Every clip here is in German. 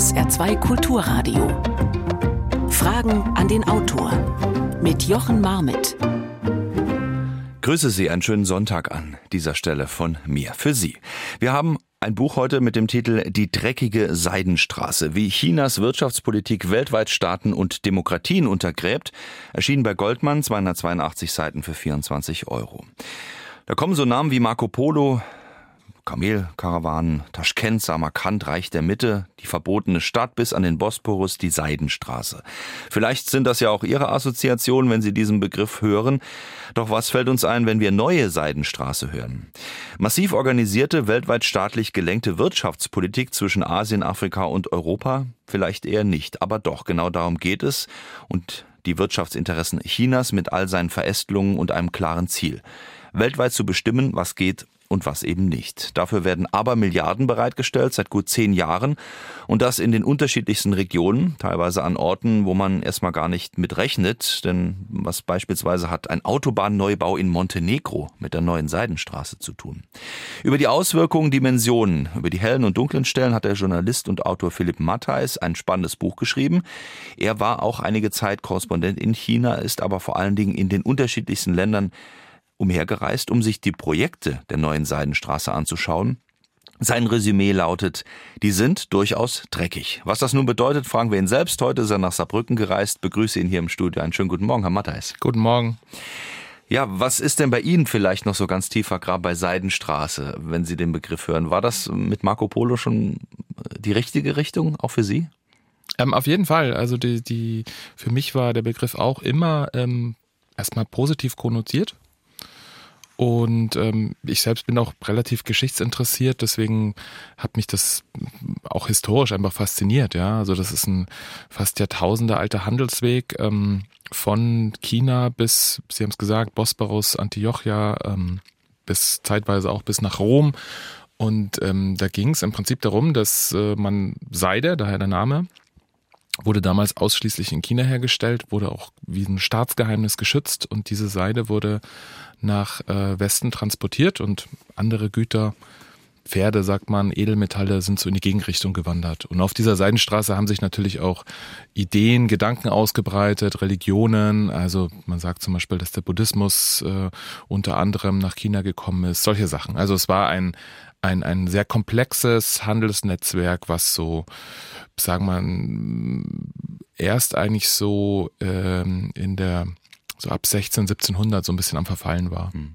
SR2 Kulturradio. Fragen an den Autor mit Jochen Marmit. Grüße Sie einen schönen Sonntag an dieser Stelle von mir für Sie. Wir haben ein Buch heute mit dem Titel Die dreckige Seidenstraße, wie Chinas Wirtschaftspolitik weltweit Staaten und Demokratien untergräbt, erschienen bei Goldmann 282 Seiten für 24 Euro. Da kommen so Namen wie Marco Polo, Kamelkarawanen, Taschkent, Samarkand, Reich der Mitte, die verbotene Stadt bis an den Bosporus, die Seidenstraße. Vielleicht sind das ja auch Ihre Assoziationen, wenn Sie diesen Begriff hören. Doch was fällt uns ein, wenn wir neue Seidenstraße hören? Massiv organisierte, weltweit staatlich gelenkte Wirtschaftspolitik zwischen Asien, Afrika und Europa? Vielleicht eher nicht, aber doch, genau darum geht es. Und die Wirtschaftsinteressen Chinas mit all seinen Verästelungen und einem klaren Ziel. Weltweit zu bestimmen, was geht und was eben nicht. Dafür werden aber Milliarden bereitgestellt seit gut zehn Jahren und das in den unterschiedlichsten Regionen, teilweise an Orten, wo man erstmal gar nicht mit rechnet. Denn was beispielsweise hat ein Autobahnneubau in Montenegro mit der neuen Seidenstraße zu tun? Über die Auswirkungen, Dimensionen, über die hellen und dunklen Stellen hat der Journalist und Autor Philipp Mattheis ein spannendes Buch geschrieben. Er war auch einige Zeit Korrespondent in China, ist aber vor allen Dingen in den unterschiedlichsten Ländern umhergereist, um sich die Projekte der neuen Seidenstraße anzuschauen. Sein Resümee lautet, die sind durchaus dreckig. Was das nun bedeutet, fragen wir ihn selbst. Heute ist er nach Saarbrücken gereist. Begrüße ihn hier im Studio. Einen schönen guten Morgen, Herr Matthijs. Guten Morgen. Ja, was ist denn bei Ihnen vielleicht noch so ganz tiefer Grab bei Seidenstraße, wenn Sie den Begriff hören? War das mit Marco Polo schon die richtige Richtung, auch für Sie? Ähm, auf jeden Fall. Also die, die, für mich war der Begriff auch immer ähm, erstmal positiv konnotiert. Und ähm, ich selbst bin auch relativ geschichtsinteressiert, deswegen hat mich das auch historisch einfach fasziniert. Ja, also das ist ein fast Jahrtausende alter Handelsweg ähm, von China bis, Sie haben es gesagt, Bosporus, Antiochia, ähm, bis zeitweise auch bis nach Rom. Und ähm, da ging es im Prinzip darum, dass äh, man Seide, daher der Name, wurde damals ausschließlich in China hergestellt, wurde auch wie ein Staatsgeheimnis geschützt und diese Seide wurde nach äh, Westen transportiert und andere Güter, Pferde, sagt man, Edelmetalle sind so in die Gegenrichtung gewandert. Und auf dieser Seidenstraße haben sich natürlich auch Ideen, Gedanken ausgebreitet, Religionen. Also man sagt zum Beispiel, dass der Buddhismus äh, unter anderem nach China gekommen ist, solche Sachen. Also es war ein, ein, ein sehr komplexes Handelsnetzwerk, was so, sagen wir, erst eigentlich so ähm, in der so ab 16, 1700 so ein bisschen am Verfallen war. Hm.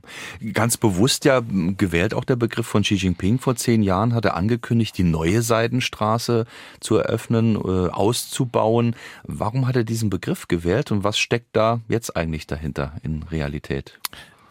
Ganz bewusst ja gewählt auch der Begriff von Xi Jinping vor zehn Jahren, hat er angekündigt, die neue Seidenstraße zu eröffnen, äh, auszubauen. Warum hat er diesen Begriff gewählt und was steckt da jetzt eigentlich dahinter in Realität?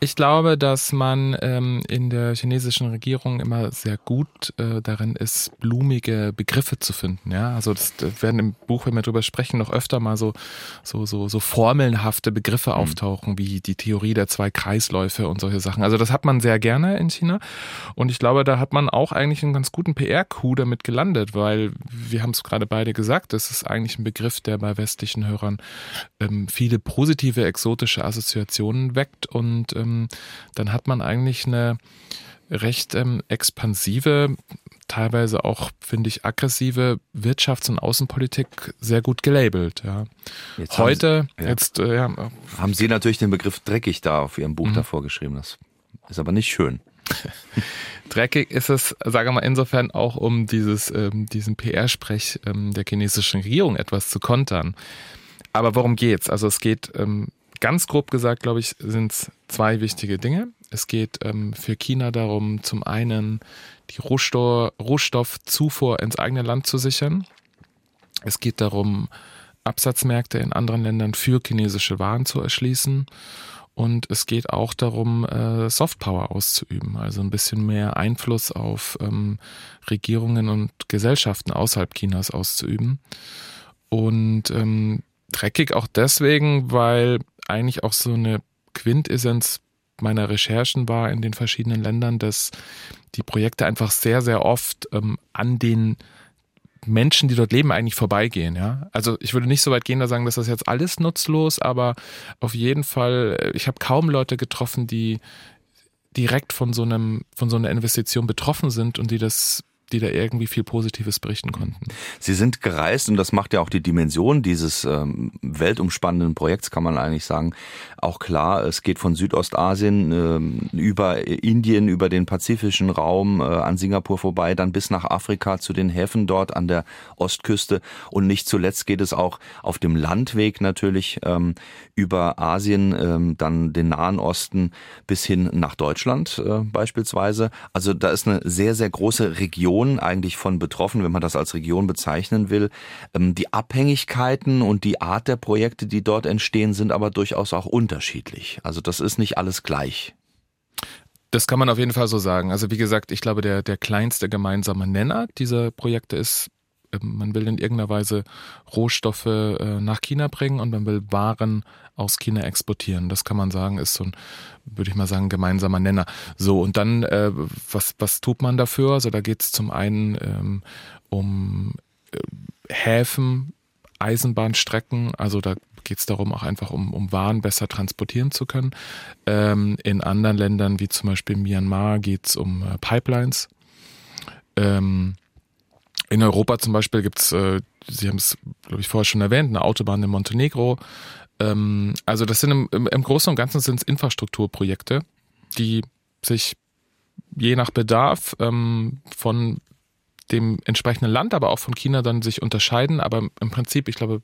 Ich glaube, dass man ähm, in der chinesischen Regierung immer sehr gut äh, darin ist, blumige Begriffe zu finden. Ja, also das, das werden im Buch, wenn wir darüber sprechen, noch öfter mal so so so, so formelnhafte Begriffe mhm. auftauchen, wie die Theorie der zwei Kreisläufe und solche Sachen. Also das hat man sehr gerne in China und ich glaube, da hat man auch eigentlich einen ganz guten PR-Coup damit gelandet, weil wir haben es gerade beide gesagt, das ist eigentlich ein Begriff, der bei westlichen Hörern ähm, viele positive exotische Assoziationen weckt und ähm, ähm, dann hat man eigentlich eine recht ähm, expansive, teilweise auch, finde ich, aggressive Wirtschafts- und Außenpolitik sehr gut gelabelt. Ja. Jetzt Heute, haben Sie, jetzt, äh, ja. Haben Sie natürlich den Begriff dreckig da auf Ihrem Buch mhm. davor geschrieben. Das ist aber nicht schön. Dreckig ist es, sage mal, insofern auch, um dieses, ähm, diesen PR-Sprech ähm, der chinesischen Regierung etwas zu kontern. Aber worum geht's? Also es geht ähm, ganz grob gesagt, glaube ich, sind es zwei wichtige Dinge. Es geht ähm, für China darum, zum einen die Rohstoff, Rohstoffzufuhr ins eigene Land zu sichern. Es geht darum, Absatzmärkte in anderen Ländern für chinesische Waren zu erschließen. Und es geht auch darum, äh, Softpower auszuüben, also ein bisschen mehr Einfluss auf ähm, Regierungen und Gesellschaften außerhalb Chinas auszuüben. Und ähm, dreckig auch deswegen, weil eigentlich auch so eine Quintessenz meiner Recherchen war in den verschiedenen Ländern, dass die Projekte einfach sehr, sehr oft ähm, an den Menschen, die dort leben, eigentlich vorbeigehen. Ja? Also ich würde nicht so weit gehen, da sagen, dass das jetzt alles nutzlos, aber auf jeden Fall, äh, ich habe kaum Leute getroffen, die direkt von so einem, von so einer Investition betroffen sind und die das die da irgendwie viel Positives berichten konnten. Sie sind gereist und das macht ja auch die Dimension dieses ähm, weltumspannenden Projekts, kann man eigentlich sagen, auch klar. Es geht von Südostasien ähm, über Indien, über den pazifischen Raum äh, an Singapur vorbei, dann bis nach Afrika zu den Häfen dort an der Ostküste und nicht zuletzt geht es auch auf dem Landweg natürlich ähm, über Asien, ähm, dann den Nahen Osten bis hin nach Deutschland äh, beispielsweise. Also da ist eine sehr, sehr große Region eigentlich von betroffen, wenn man das als Region bezeichnen will. Ähm, die Abhängigkeiten und die Art der Projekte, die dort entstehen, sind aber durchaus auch unterschiedlich. Also das ist nicht alles gleich. Das kann man auf jeden Fall so sagen. Also wie gesagt, ich glaube, der, der kleinste gemeinsame Nenner dieser Projekte ist man will in irgendeiner Weise Rohstoffe äh, nach China bringen und man will Waren aus China exportieren. Das kann man sagen, ist so ein, würde ich mal sagen, gemeinsamer Nenner. So, und dann, äh, was, was tut man dafür? Also da geht es zum einen ähm, um äh, Häfen, Eisenbahnstrecken, also da geht es darum, auch einfach um, um Waren besser transportieren zu können. Ähm, in anderen Ländern, wie zum Beispiel Myanmar, geht es um äh, Pipelines. Ähm, in Europa zum Beispiel gibt's, äh, Sie haben es, glaube ich, vorher schon erwähnt, eine Autobahn in Montenegro. Ähm, also das sind im, im, im Großen und Ganzen sind Infrastrukturprojekte, die sich je nach Bedarf ähm, von dem entsprechenden Land, aber auch von China dann sich unterscheiden. Aber im Prinzip, ich glaube,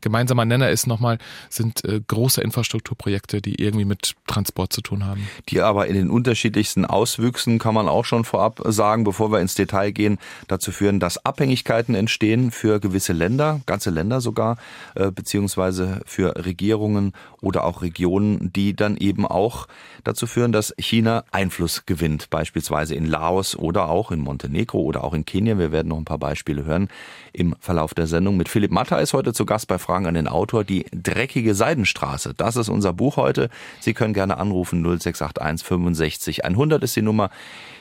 gemeinsamer Nenner ist nochmal, sind äh, große Infrastrukturprojekte, die irgendwie mit Transport zu tun haben. Die aber in den unterschiedlichsten Auswüchsen, kann man auch schon vorab sagen, bevor wir ins Detail gehen, dazu führen, dass Abhängigkeiten entstehen für gewisse Länder, ganze Länder sogar, äh, beziehungsweise für Regierungen oder auch Regionen, die dann eben auch dazu führen, dass China Einfluss gewinnt, beispielsweise in Laos oder auch in Montenegro oder auch in Kenia. Wir werden noch ein paar Beispiele hören im Verlauf der Sendung. Mit Philipp Matter ist heute zu Gast bei Fragen an den Autor. Die dreckige Seidenstraße. Das ist unser Buch heute. Sie können gerne anrufen 0681 65 100 ist die Nummer.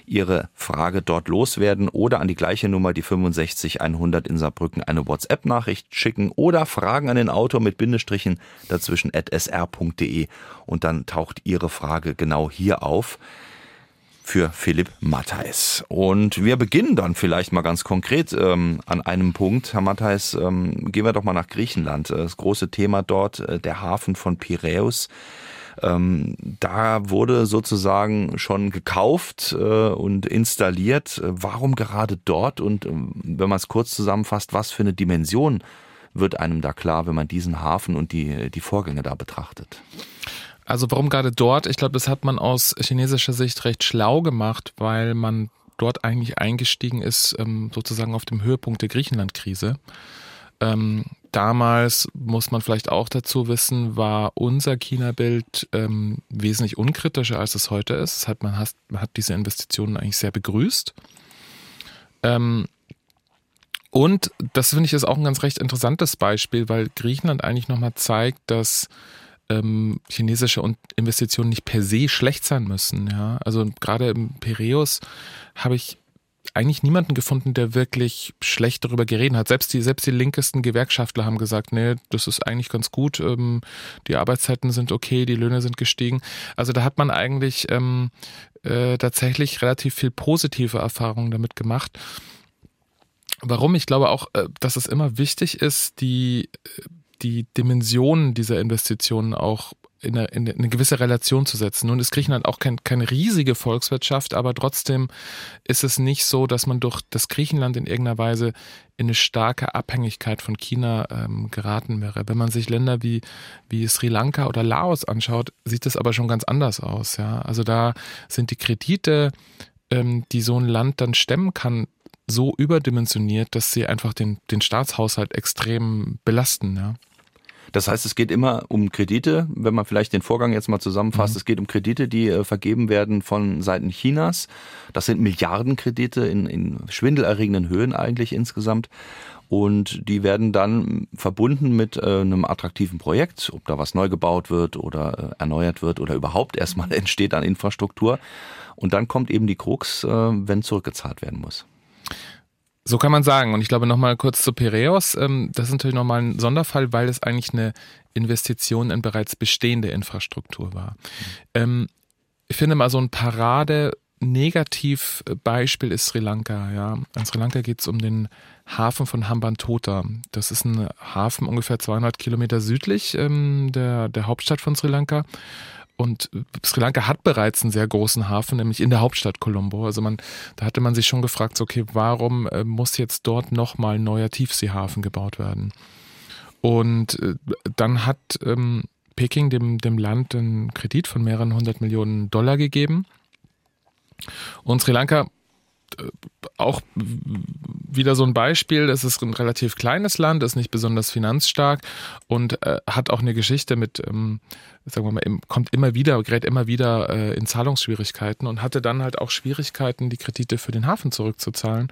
Ihre Frage dort loswerden oder an die gleiche Nummer, die 65 100 in Saarbrücken, eine WhatsApp-Nachricht schicken oder Fragen an den Autor mit Bindestrichen dazwischen at sr.de und dann taucht Ihre Frage genau hier auf für Philipp Matthijs. Und wir beginnen dann vielleicht mal ganz konkret ähm, an einem Punkt. Herr Matthijs, ähm, gehen wir doch mal nach Griechenland. Das große Thema dort, äh, der Hafen von Piräus. Ähm, da wurde sozusagen schon gekauft äh, und installiert. Warum gerade dort? Und ähm, wenn man es kurz zusammenfasst, was für eine Dimension wird einem da klar, wenn man diesen Hafen und die, die Vorgänge da betrachtet? Also warum gerade dort? Ich glaube, das hat man aus chinesischer Sicht recht schlau gemacht, weil man dort eigentlich eingestiegen ist, ähm, sozusagen auf dem Höhepunkt der Griechenland-Krise. Ähm, damals, muss man vielleicht auch dazu wissen, war unser China-Bild ähm, wesentlich unkritischer, als es heute ist. Das heißt, man, hat, man hat diese Investitionen eigentlich sehr begrüßt. Und das finde ich ist auch ein ganz recht interessantes Beispiel, weil Griechenland eigentlich nochmal zeigt, dass ähm, chinesische Investitionen nicht per se schlecht sein müssen. Ja? Also gerade im Piräus habe ich eigentlich niemanden gefunden, der wirklich schlecht darüber geredet hat. Selbst die, selbst die linkesten Gewerkschaftler haben gesagt, nee, das ist eigentlich ganz gut, ähm, die Arbeitszeiten sind okay, die Löhne sind gestiegen. Also da hat man eigentlich ähm, äh, tatsächlich relativ viel positive Erfahrungen damit gemacht. Warum? Ich glaube auch, äh, dass es immer wichtig ist, die äh, die Dimensionen dieser Investitionen auch in eine, in eine gewisse Relation zu setzen. Nun ist Griechenland auch kein, keine riesige Volkswirtschaft, aber trotzdem ist es nicht so, dass man durch das Griechenland in irgendeiner Weise in eine starke Abhängigkeit von China ähm, geraten wäre. Wenn man sich Länder wie, wie Sri Lanka oder Laos anschaut, sieht das aber schon ganz anders aus. Ja? Also da sind die Kredite, ähm, die so ein Land dann stemmen kann, so überdimensioniert, dass sie einfach den, den Staatshaushalt extrem belasten. Ja. Das heißt, es geht immer um Kredite, wenn man vielleicht den Vorgang jetzt mal zusammenfasst. Mhm. Es geht um Kredite, die äh, vergeben werden von Seiten Chinas. Das sind Milliardenkredite in, in schwindelerregenden Höhen eigentlich insgesamt. Und die werden dann verbunden mit äh, einem attraktiven Projekt, ob da was neu gebaut wird oder äh, erneuert wird oder überhaupt erstmal entsteht an Infrastruktur. Und dann kommt eben die Krux, äh, wenn zurückgezahlt werden muss. So kann man sagen. Und ich glaube nochmal kurz zu Piraeus. Ähm, das ist natürlich nochmal ein Sonderfall, weil es eigentlich eine Investition in bereits bestehende Infrastruktur war. Mhm. Ich finde mal so ein Parade Negativbeispiel ist Sri Lanka. Ja. In Sri Lanka geht es um den Hafen von Hambantota. Das ist ein Hafen ungefähr 200 Kilometer südlich ähm, der, der Hauptstadt von Sri Lanka. Und Sri Lanka hat bereits einen sehr großen Hafen, nämlich in der Hauptstadt Colombo. Also man, da hatte man sich schon gefragt, okay, warum äh, muss jetzt dort nochmal ein neuer Tiefseehafen gebaut werden? Und äh, dann hat ähm, Peking dem, dem Land einen Kredit von mehreren hundert Millionen Dollar gegeben. Und Sri Lanka äh, auch wieder so ein Beispiel. Es ist ein relativ kleines Land, ist nicht besonders finanzstark und äh, hat auch eine Geschichte mit, ähm, sagen wir mal, kommt immer wieder, gerät immer wieder äh, in Zahlungsschwierigkeiten und hatte dann halt auch Schwierigkeiten, die Kredite für den Hafen zurückzuzahlen.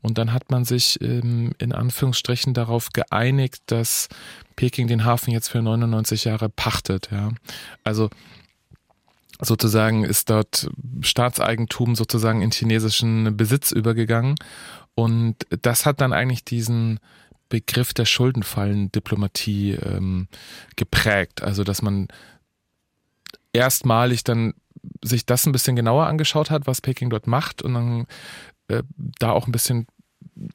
Und dann hat man sich ähm, in Anführungsstrichen darauf geeinigt, dass Peking den Hafen jetzt für 99 Jahre pachtet. Ja, also sozusagen ist dort Staatseigentum sozusagen in chinesischen Besitz übergegangen. Und das hat dann eigentlich diesen Begriff der Schuldenfallen-Diplomatie ähm, geprägt. Also, dass man erstmalig dann sich das ein bisschen genauer angeschaut hat, was Peking dort macht und dann äh, da auch ein bisschen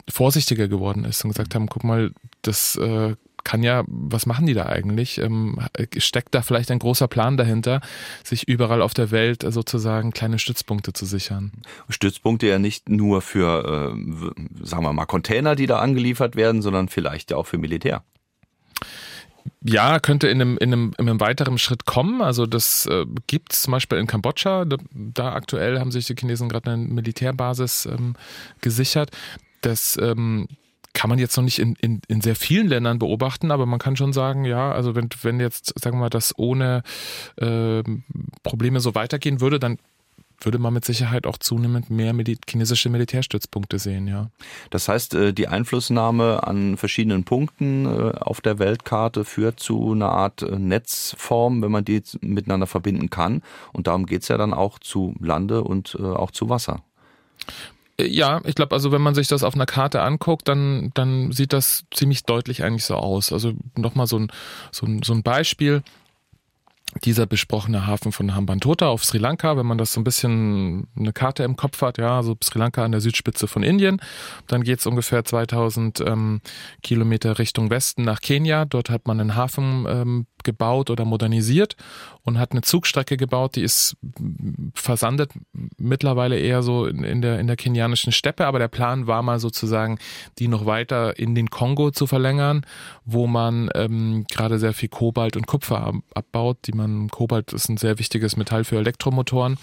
vorsichtiger geworden ist und gesagt haben, guck mal, das äh, kann ja, was machen die da eigentlich? Ähm, steckt da vielleicht ein großer Plan dahinter, sich überall auf der Welt sozusagen kleine Stützpunkte zu sichern? Stützpunkte ja nicht nur für, äh, sagen wir mal, Container, die da angeliefert werden, sondern vielleicht ja auch für Militär. Ja, könnte in einem, in einem, in einem weiteren Schritt kommen. Also das äh, gibt es zum Beispiel in Kambodscha. Da, da, aktuell haben sich die Chinesen gerade eine Militärbasis ähm, gesichert. Das ähm, kann man jetzt noch nicht in, in, in sehr vielen Ländern beobachten, aber man kann schon sagen, ja, also wenn, wenn jetzt, sagen wir mal, das ohne äh, Probleme so weitergehen würde, dann würde man mit Sicherheit auch zunehmend mehr chinesische Militärstützpunkte sehen, ja. Das heißt, äh, die Einflussnahme an verschiedenen Punkten äh, auf der Weltkarte führt zu einer Art äh, Netzform, wenn man die miteinander verbinden kann. Und darum geht es ja dann auch zu Lande und auch zu Wasser. Ja, ich glaube, also wenn man sich das auf einer Karte anguckt, dann, dann sieht das ziemlich deutlich eigentlich so aus. Also nochmal so ein, so ein, so ein Beispiel dieser besprochene Hafen von Hambantota auf Sri Lanka, wenn man das so ein bisschen eine Karte im Kopf hat, ja, so Sri Lanka an der Südspitze von Indien, dann geht's ungefähr 2000 ähm, Kilometer Richtung Westen nach Kenia. Dort hat man einen Hafen ähm, gebaut oder modernisiert und hat eine Zugstrecke gebaut, die ist versandet mittlerweile eher so in, der, in der kenianischen Steppe, aber der Plan war mal sozusagen, die noch weiter in den Kongo zu verlängern, wo man ähm, gerade sehr viel Kobalt und Kupfer abbaut, die man, Kobalt ist ein sehr wichtiges Metall für Elektromotoren.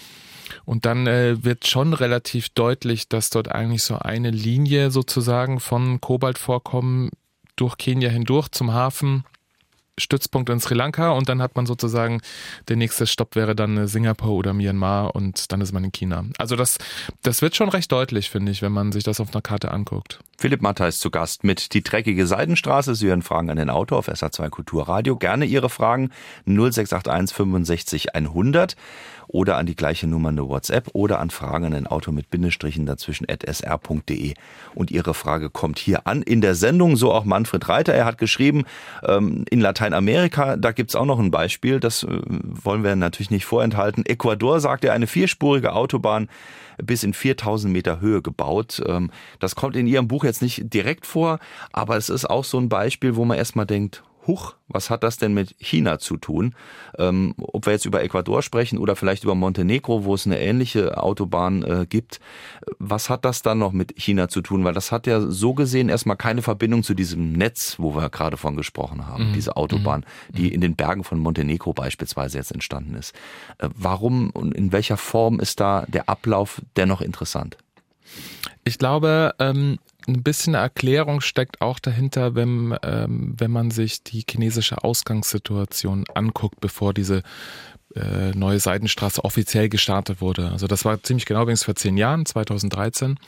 Und dann äh, wird schon relativ deutlich, dass dort eigentlich so eine Linie sozusagen von Kobaltvorkommen durch Kenia hindurch zum Hafen Stützpunkt in Sri Lanka und dann hat man sozusagen, der nächste Stopp wäre dann Singapur oder Myanmar und dann ist man in China. Also das, das wird schon recht deutlich, finde ich, wenn man sich das auf einer Karte anguckt. Philipp Matter ist zu Gast mit Die dreckige Seidenstraße. Sie hören Fragen an den Autor auf SA2 Kulturradio. Gerne Ihre Fragen 0681 65 100 oder an die gleiche Nummer eine WhatsApp oder an Fragen an den Autor mit Bindestrichen dazwischen at sr.de. Und Ihre Frage kommt hier an in der Sendung, so auch Manfred Reiter. Er hat geschrieben, ähm, in Lateinamerika, da gibt's auch noch ein Beispiel, das äh, wollen wir natürlich nicht vorenthalten. Ecuador sagt er, eine vierspurige Autobahn bis in 4000 Meter Höhe gebaut. Ähm, das kommt in Ihrem Buch jetzt nicht direkt vor, aber es ist auch so ein Beispiel, wo man erstmal denkt, huch, was hat das denn mit China zu tun? Ähm, ob wir jetzt über Ecuador sprechen oder vielleicht über Montenegro, wo es eine ähnliche Autobahn äh, gibt, was hat das dann noch mit China zu tun? Weil das hat ja so gesehen erstmal keine Verbindung zu diesem Netz, wo wir gerade von gesprochen haben, mhm. diese Autobahn, mhm. die in den Bergen von Montenegro beispielsweise jetzt entstanden ist. Äh, warum und in welcher Form ist da der Ablauf dennoch interessant? Ich glaube, ähm, ein bisschen Erklärung steckt auch dahinter, wenn, ähm, wenn man sich die chinesische Ausgangssituation anguckt, bevor diese äh, neue Seidenstraße offiziell gestartet wurde. Also das war ziemlich genau übrigens vor zehn Jahren, 2013.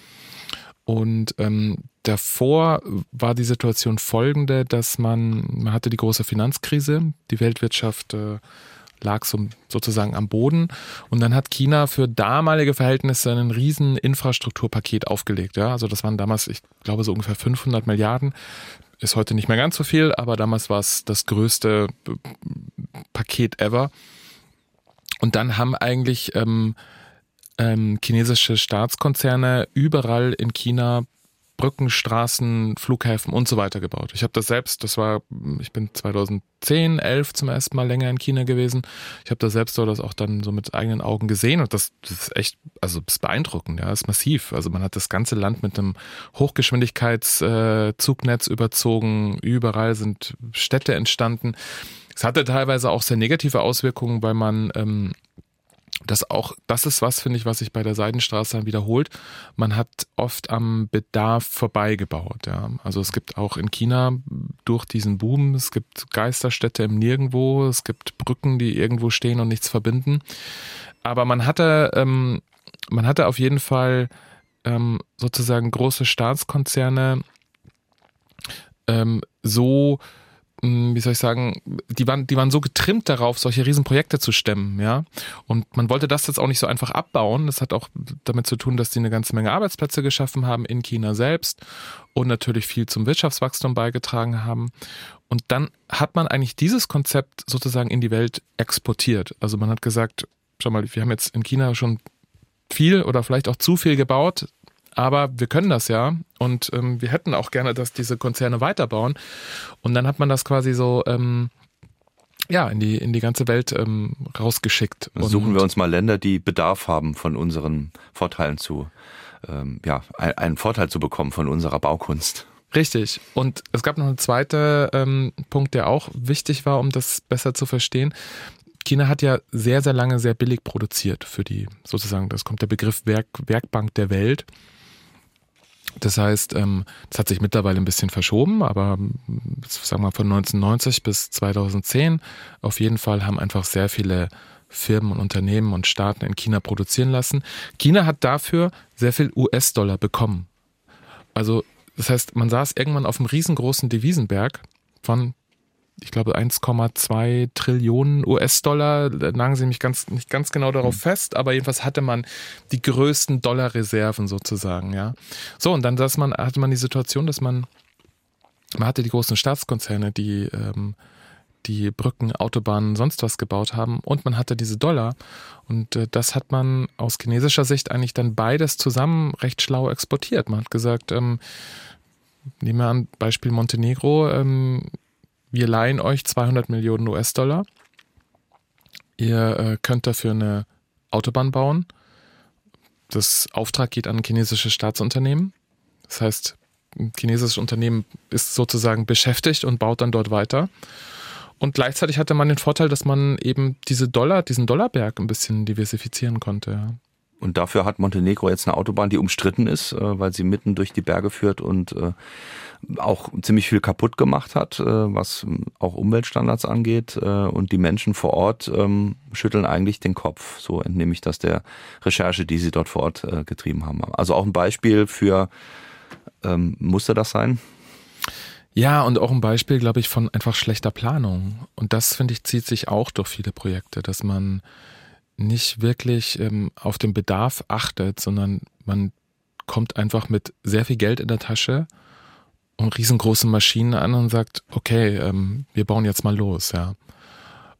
Und ähm, davor war die Situation folgende, dass man, man hatte die große Finanzkrise, die Weltwirtschaft äh, lag so, sozusagen am Boden. Und dann hat China für damalige Verhältnisse ein riesen Infrastrukturpaket aufgelegt. Ja, also das waren damals, ich glaube, so ungefähr 500 Milliarden. Ist heute nicht mehr ganz so viel, aber damals war es das größte äh, Paket ever. Und dann haben eigentlich ähm, ähm, chinesische Staatskonzerne überall in China Brücken, Straßen, Flughäfen und so weiter gebaut. Ich habe das selbst, das war, ich bin 2010, 11 zum ersten Mal länger in China gewesen. Ich habe das selbst dort das auch dann so mit eigenen Augen gesehen und das, das ist echt, also ist beeindruckend, ja, das ist massiv. Also man hat das ganze Land mit einem Hochgeschwindigkeitszugnetz überzogen, überall sind Städte entstanden. Es hatte teilweise auch sehr negative Auswirkungen, weil man ähm, das auch, das ist was, finde ich, was sich bei der Seidenstraße dann wiederholt. Man hat oft am Bedarf vorbeigebaut. Ja. Also es gibt auch in China durch diesen Boom, es gibt Geisterstädte im Nirgendwo, es gibt Brücken, die irgendwo stehen und nichts verbinden. Aber man hatte, ähm, man hatte auf jeden Fall ähm, sozusagen große Staatskonzerne ähm, so wie soll ich sagen, die waren, die waren so getrimmt darauf, solche Riesenprojekte zu stemmen, ja. Und man wollte das jetzt auch nicht so einfach abbauen. Das hat auch damit zu tun, dass die eine ganze Menge Arbeitsplätze geschaffen haben in China selbst und natürlich viel zum Wirtschaftswachstum beigetragen haben. Und dann hat man eigentlich dieses Konzept sozusagen in die Welt exportiert. Also man hat gesagt, schau mal, wir haben jetzt in China schon viel oder vielleicht auch zu viel gebaut aber wir können das ja und ähm, wir hätten auch gerne, dass diese Konzerne weiterbauen. Und dann hat man das quasi so ähm, ja in die in die ganze Welt ähm, rausgeschickt. Und Suchen wir uns mal Länder, die Bedarf haben, von unseren Vorteilen zu ähm, ja einen Vorteil zu bekommen von unserer Baukunst. Richtig. Und es gab noch einen zweiten ähm, Punkt, der auch wichtig war, um das besser zu verstehen. China hat ja sehr, sehr lange sehr billig produziert für die, sozusagen, das kommt der Begriff Werk, Werkbank der Welt. Das heißt, ähm, das hat sich mittlerweile ein bisschen verschoben, aber sagen wir mal von 1990 bis 2010 auf jeden Fall haben einfach sehr viele Firmen und Unternehmen und Staaten in China produzieren lassen. China hat dafür sehr viel US-Dollar bekommen. Also das heißt, man saß irgendwann auf einem riesengroßen Devisenberg von ich glaube 1,2 Trillionen US-Dollar. Da nagen sie mich ganz, nicht ganz genau darauf mhm. fest, aber jedenfalls hatte man die größten Dollarreserven sozusagen, ja. So, und dann man, hatte man die Situation, dass man, man hatte die großen Staatskonzerne, die, ähm, die Brücken, Autobahnen, sonst was gebaut haben und man hatte diese Dollar und äh, das hat man aus chinesischer Sicht eigentlich dann beides zusammen recht schlau exportiert. Man hat gesagt, ähm, nehmen wir an Beispiel Montenegro, ähm, wir leihen euch 200 Millionen US-Dollar. Ihr äh, könnt dafür eine Autobahn bauen. Das Auftrag geht an ein chinesisches Staatsunternehmen. Das heißt, ein chinesisches Unternehmen ist sozusagen beschäftigt und baut dann dort weiter. Und gleichzeitig hatte man den Vorteil, dass man eben diese Dollar, diesen Dollarberg ein bisschen diversifizieren konnte. Und dafür hat Montenegro jetzt eine Autobahn, die umstritten ist, äh, weil sie mitten durch die Berge führt und äh, auch ziemlich viel kaputt gemacht hat, äh, was auch Umweltstandards angeht. Und die Menschen vor Ort ähm, schütteln eigentlich den Kopf. So entnehme ich das der Recherche, die sie dort vor Ort getrieben haben. Also auch ein Beispiel für, ähm, musste das sein? Ja, und auch ein Beispiel, glaube ich, von einfach schlechter Planung. Und das, finde ich, zieht sich auch durch viele Projekte, dass man nicht wirklich ähm, auf den Bedarf achtet, sondern man kommt einfach mit sehr viel Geld in der Tasche und riesengroße Maschinen an und sagt, okay, ähm, wir bauen jetzt mal los, ja.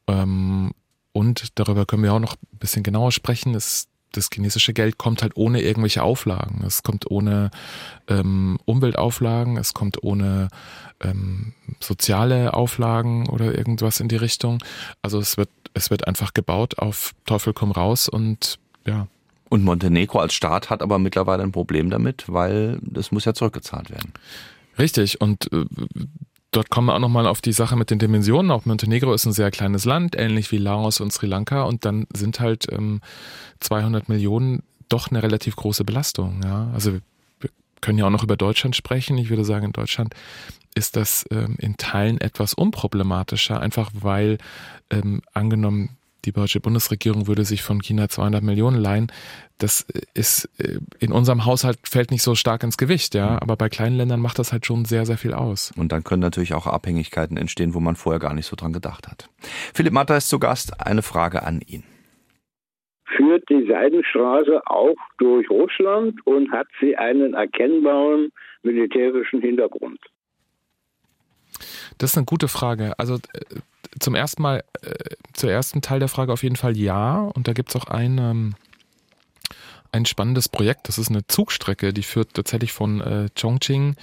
Ähm, und darüber können wir auch noch ein bisschen genauer sprechen. Es, das chinesische Geld kommt halt ohne irgendwelche Auflagen. Es kommt ohne ähm, Umweltauflagen, es kommt ohne ähm, soziale Auflagen oder irgendwas in die Richtung. Also es wird es wird einfach gebaut auf Teufel komm raus und ja. Und Montenegro als Staat hat aber mittlerweile ein Problem damit, weil das muss ja zurückgezahlt werden. Richtig und äh, dort kommen wir auch nochmal auf die Sache mit den Dimensionen. Auch Montenegro ist ein sehr kleines Land, ähnlich wie Laos und Sri Lanka und dann sind halt ähm, 200 Millionen doch eine relativ große Belastung. Ja? Also wir können ja auch noch über Deutschland sprechen. Ich würde sagen, in Deutschland ist das ähm, in Teilen etwas unproblematischer, einfach weil ähm, angenommen, die deutsche Bundesregierung würde sich von China 200 Millionen leihen. Das ist äh, in unserem Haushalt fällt nicht so stark ins Gewicht, ja. Mhm. Aber bei kleinen Ländern macht das halt schon sehr, sehr viel aus. Und dann können natürlich auch Abhängigkeiten entstehen, wo man vorher gar nicht so dran gedacht hat. Philipp Matter ist zu Gast. Eine Frage an ihn. Führt die Seidenstraße auch durch Russland und hat sie einen erkennbaren militärischen Hintergrund? Das ist eine gute Frage. Also äh, zum ersten Mal, äh, zur ersten Teil der Frage auf jeden Fall ja. Und da gibt es auch ein, ähm, ein spannendes Projekt. Das ist eine Zugstrecke, die führt tatsächlich von äh, Chongqing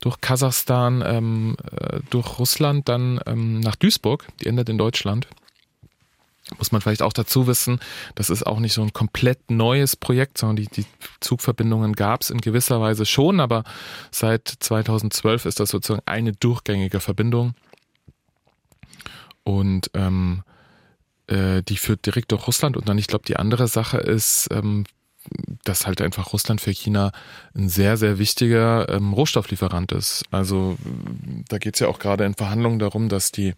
durch Kasachstan, ähm, äh, durch Russland, dann ähm, nach Duisburg. Die endet in Deutschland. Muss man vielleicht auch dazu wissen, das ist auch nicht so ein komplett neues Projekt, sondern die, die Zugverbindungen gab es in gewisser Weise schon, aber seit 2012 ist das sozusagen eine durchgängige Verbindung. Und ähm, äh, die führt direkt durch Russland. Und dann, ich glaube, die andere Sache ist, ähm, dass halt einfach Russland für China ein sehr, sehr wichtiger ähm, Rohstofflieferant ist. Also da geht es ja auch gerade in Verhandlungen darum, dass die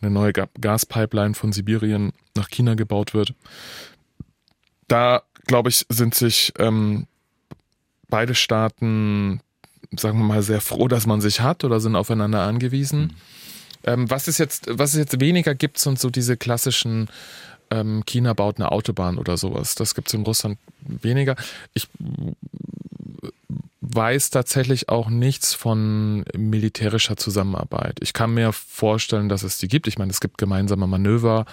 eine neue Gaspipeline von Sibirien nach China gebaut wird. Da, glaube ich, sind sich ähm, beide Staaten, sagen wir mal, sehr froh, dass man sich hat oder sind aufeinander angewiesen. Mhm. Ähm, was es jetzt, was es jetzt weniger gibt, sind so diese klassischen ähm, China baut eine Autobahn oder sowas. Das gibt es in Russland weniger. Ich weiß tatsächlich auch nichts von militärischer Zusammenarbeit. Ich kann mir vorstellen, dass es die gibt. Ich meine, es gibt gemeinsame Manöver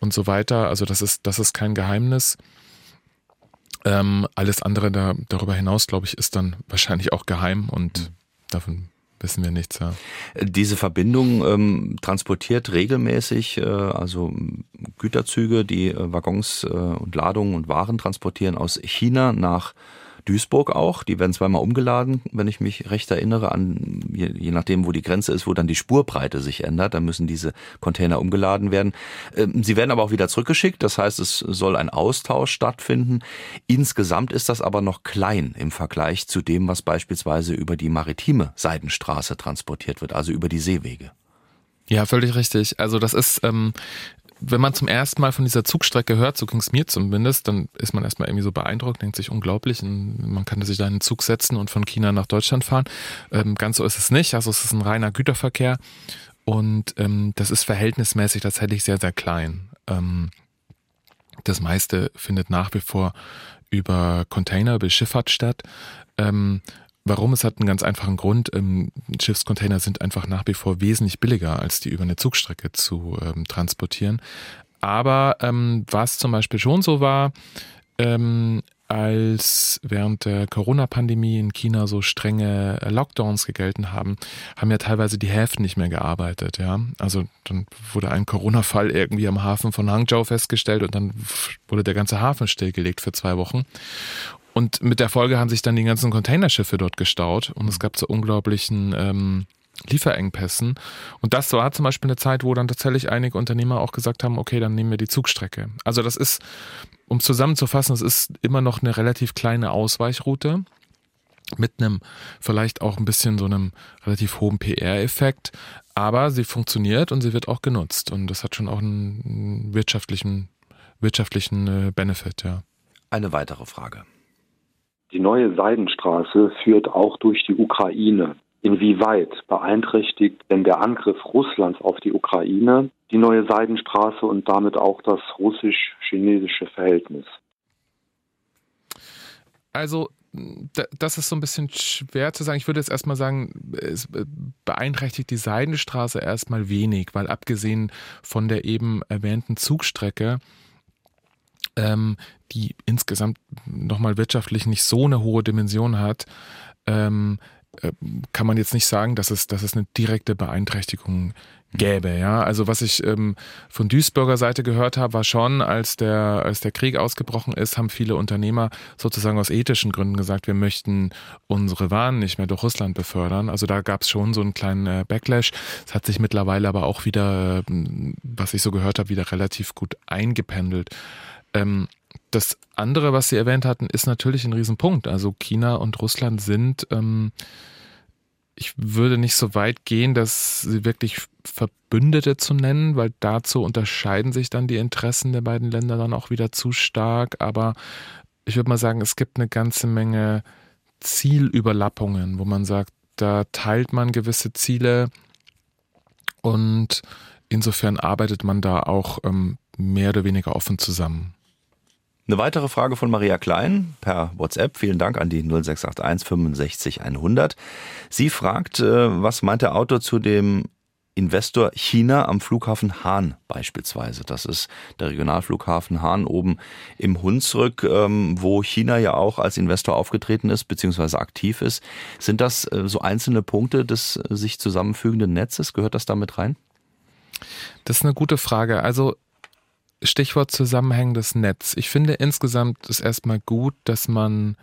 und so weiter. Also das ist, das ist kein Geheimnis. Ähm, alles andere da, darüber hinaus, glaube ich, ist dann wahrscheinlich auch geheim und mhm. davon wissen wir nichts. Ja. Diese Verbindung ähm, transportiert regelmäßig, äh, also Güterzüge, die äh, Waggons äh, und Ladungen und Waren transportieren aus China nach Duisburg auch. Die werden zweimal umgeladen, wenn ich mich recht erinnere, an je, je nachdem, wo die Grenze ist, wo dann die Spurbreite sich ändert. Dann müssen diese Container umgeladen werden. Ähm, sie werden aber auch wieder zurückgeschickt. Das heißt, es soll ein Austausch stattfinden. Insgesamt ist das aber noch klein im Vergleich zu dem, was beispielsweise über die maritime Seidenstraße transportiert wird, also über die Seewege. Ja, völlig richtig. Also das ist ähm, wenn man zum ersten Mal von dieser Zugstrecke hört, so ging es mir zumindest, dann ist man erstmal irgendwie so beeindruckt, denkt sich unglaublich, man kann sich da in einen Zug setzen und von China nach Deutschland fahren. Ähm, ganz so ist es nicht, also es ist ein reiner Güterverkehr und ähm, das ist verhältnismäßig tatsächlich sehr, sehr klein. Ähm, das meiste findet nach wie vor über Container, über Schifffahrt statt. Ähm, Warum? Es hat einen ganz einfachen Grund. Ähm, Schiffscontainer sind einfach nach wie vor wesentlich billiger, als die über eine Zugstrecke zu ähm, transportieren. Aber ähm, was zum Beispiel schon so war, ähm, als während der Corona-Pandemie in China so strenge Lockdowns gegelten haben, haben ja teilweise die Häfen nicht mehr gearbeitet, ja. Also dann wurde ein Corona-Fall irgendwie am Hafen von Hangzhou festgestellt und dann wurde der ganze Hafen stillgelegt für zwei Wochen. Und mit der Folge haben sich dann die ganzen Containerschiffe dort gestaut und es gab so unglaublichen ähm, Lieferengpässen. Und das war zum Beispiel eine Zeit, wo dann tatsächlich einige Unternehmer auch gesagt haben, okay, dann nehmen wir die Zugstrecke. Also das ist, um zusammenzufassen, es ist immer noch eine relativ kleine Ausweichroute mit einem vielleicht auch ein bisschen so einem relativ hohen PR-Effekt, aber sie funktioniert und sie wird auch genutzt und das hat schon auch einen wirtschaftlichen wirtschaftlichen äh, Benefit, ja. Eine weitere Frage. Die neue Seidenstraße führt auch durch die Ukraine. Inwieweit beeinträchtigt denn der Angriff Russlands auf die Ukraine die neue Seidenstraße und damit auch das russisch-chinesische Verhältnis? Also das ist so ein bisschen schwer zu sagen. Ich würde jetzt erstmal sagen, es beeinträchtigt die Seidenstraße erstmal wenig, weil abgesehen von der eben erwähnten Zugstrecke ähm, die insgesamt nochmal wirtschaftlich nicht so eine hohe Dimension hat, ähm, äh, kann man jetzt nicht sagen, dass es, dass es eine direkte Beeinträchtigung gäbe. Ja, also was ich ähm, von Duisburger Seite gehört habe, war schon, als der als der Krieg ausgebrochen ist, haben viele Unternehmer sozusagen aus ethischen Gründen gesagt, wir möchten unsere Waren nicht mehr durch Russland befördern. Also da gab es schon so einen kleinen äh, Backlash. Es hat sich mittlerweile aber auch wieder, äh, was ich so gehört habe, wieder relativ gut eingependelt. Ähm, das andere, was Sie erwähnt hatten, ist natürlich ein Riesenpunkt. Also China und Russland sind, ähm, ich würde nicht so weit gehen, dass sie wirklich Verbündete zu nennen, weil dazu unterscheiden sich dann die Interessen der beiden Länder dann auch wieder zu stark. Aber ich würde mal sagen, es gibt eine ganze Menge Zielüberlappungen, wo man sagt, da teilt man gewisse Ziele und insofern arbeitet man da auch ähm, mehr oder weniger offen zusammen. Eine weitere Frage von Maria Klein per WhatsApp. Vielen Dank an die 0681 65 100. Sie fragt, äh, was meint der Autor zu dem Investor China am Flughafen Hahn beispielsweise. Das ist der Regionalflughafen Hahn oben im Hunsrück, ähm, wo China ja auch als Investor aufgetreten ist bzw. aktiv ist. Sind das äh, so einzelne Punkte des sich zusammenfügenden Netzes? Gehört das damit rein? Das ist eine gute Frage. Also Stichwort zusammenhängendes Netz. Ich finde insgesamt ist erstmal gut, dass man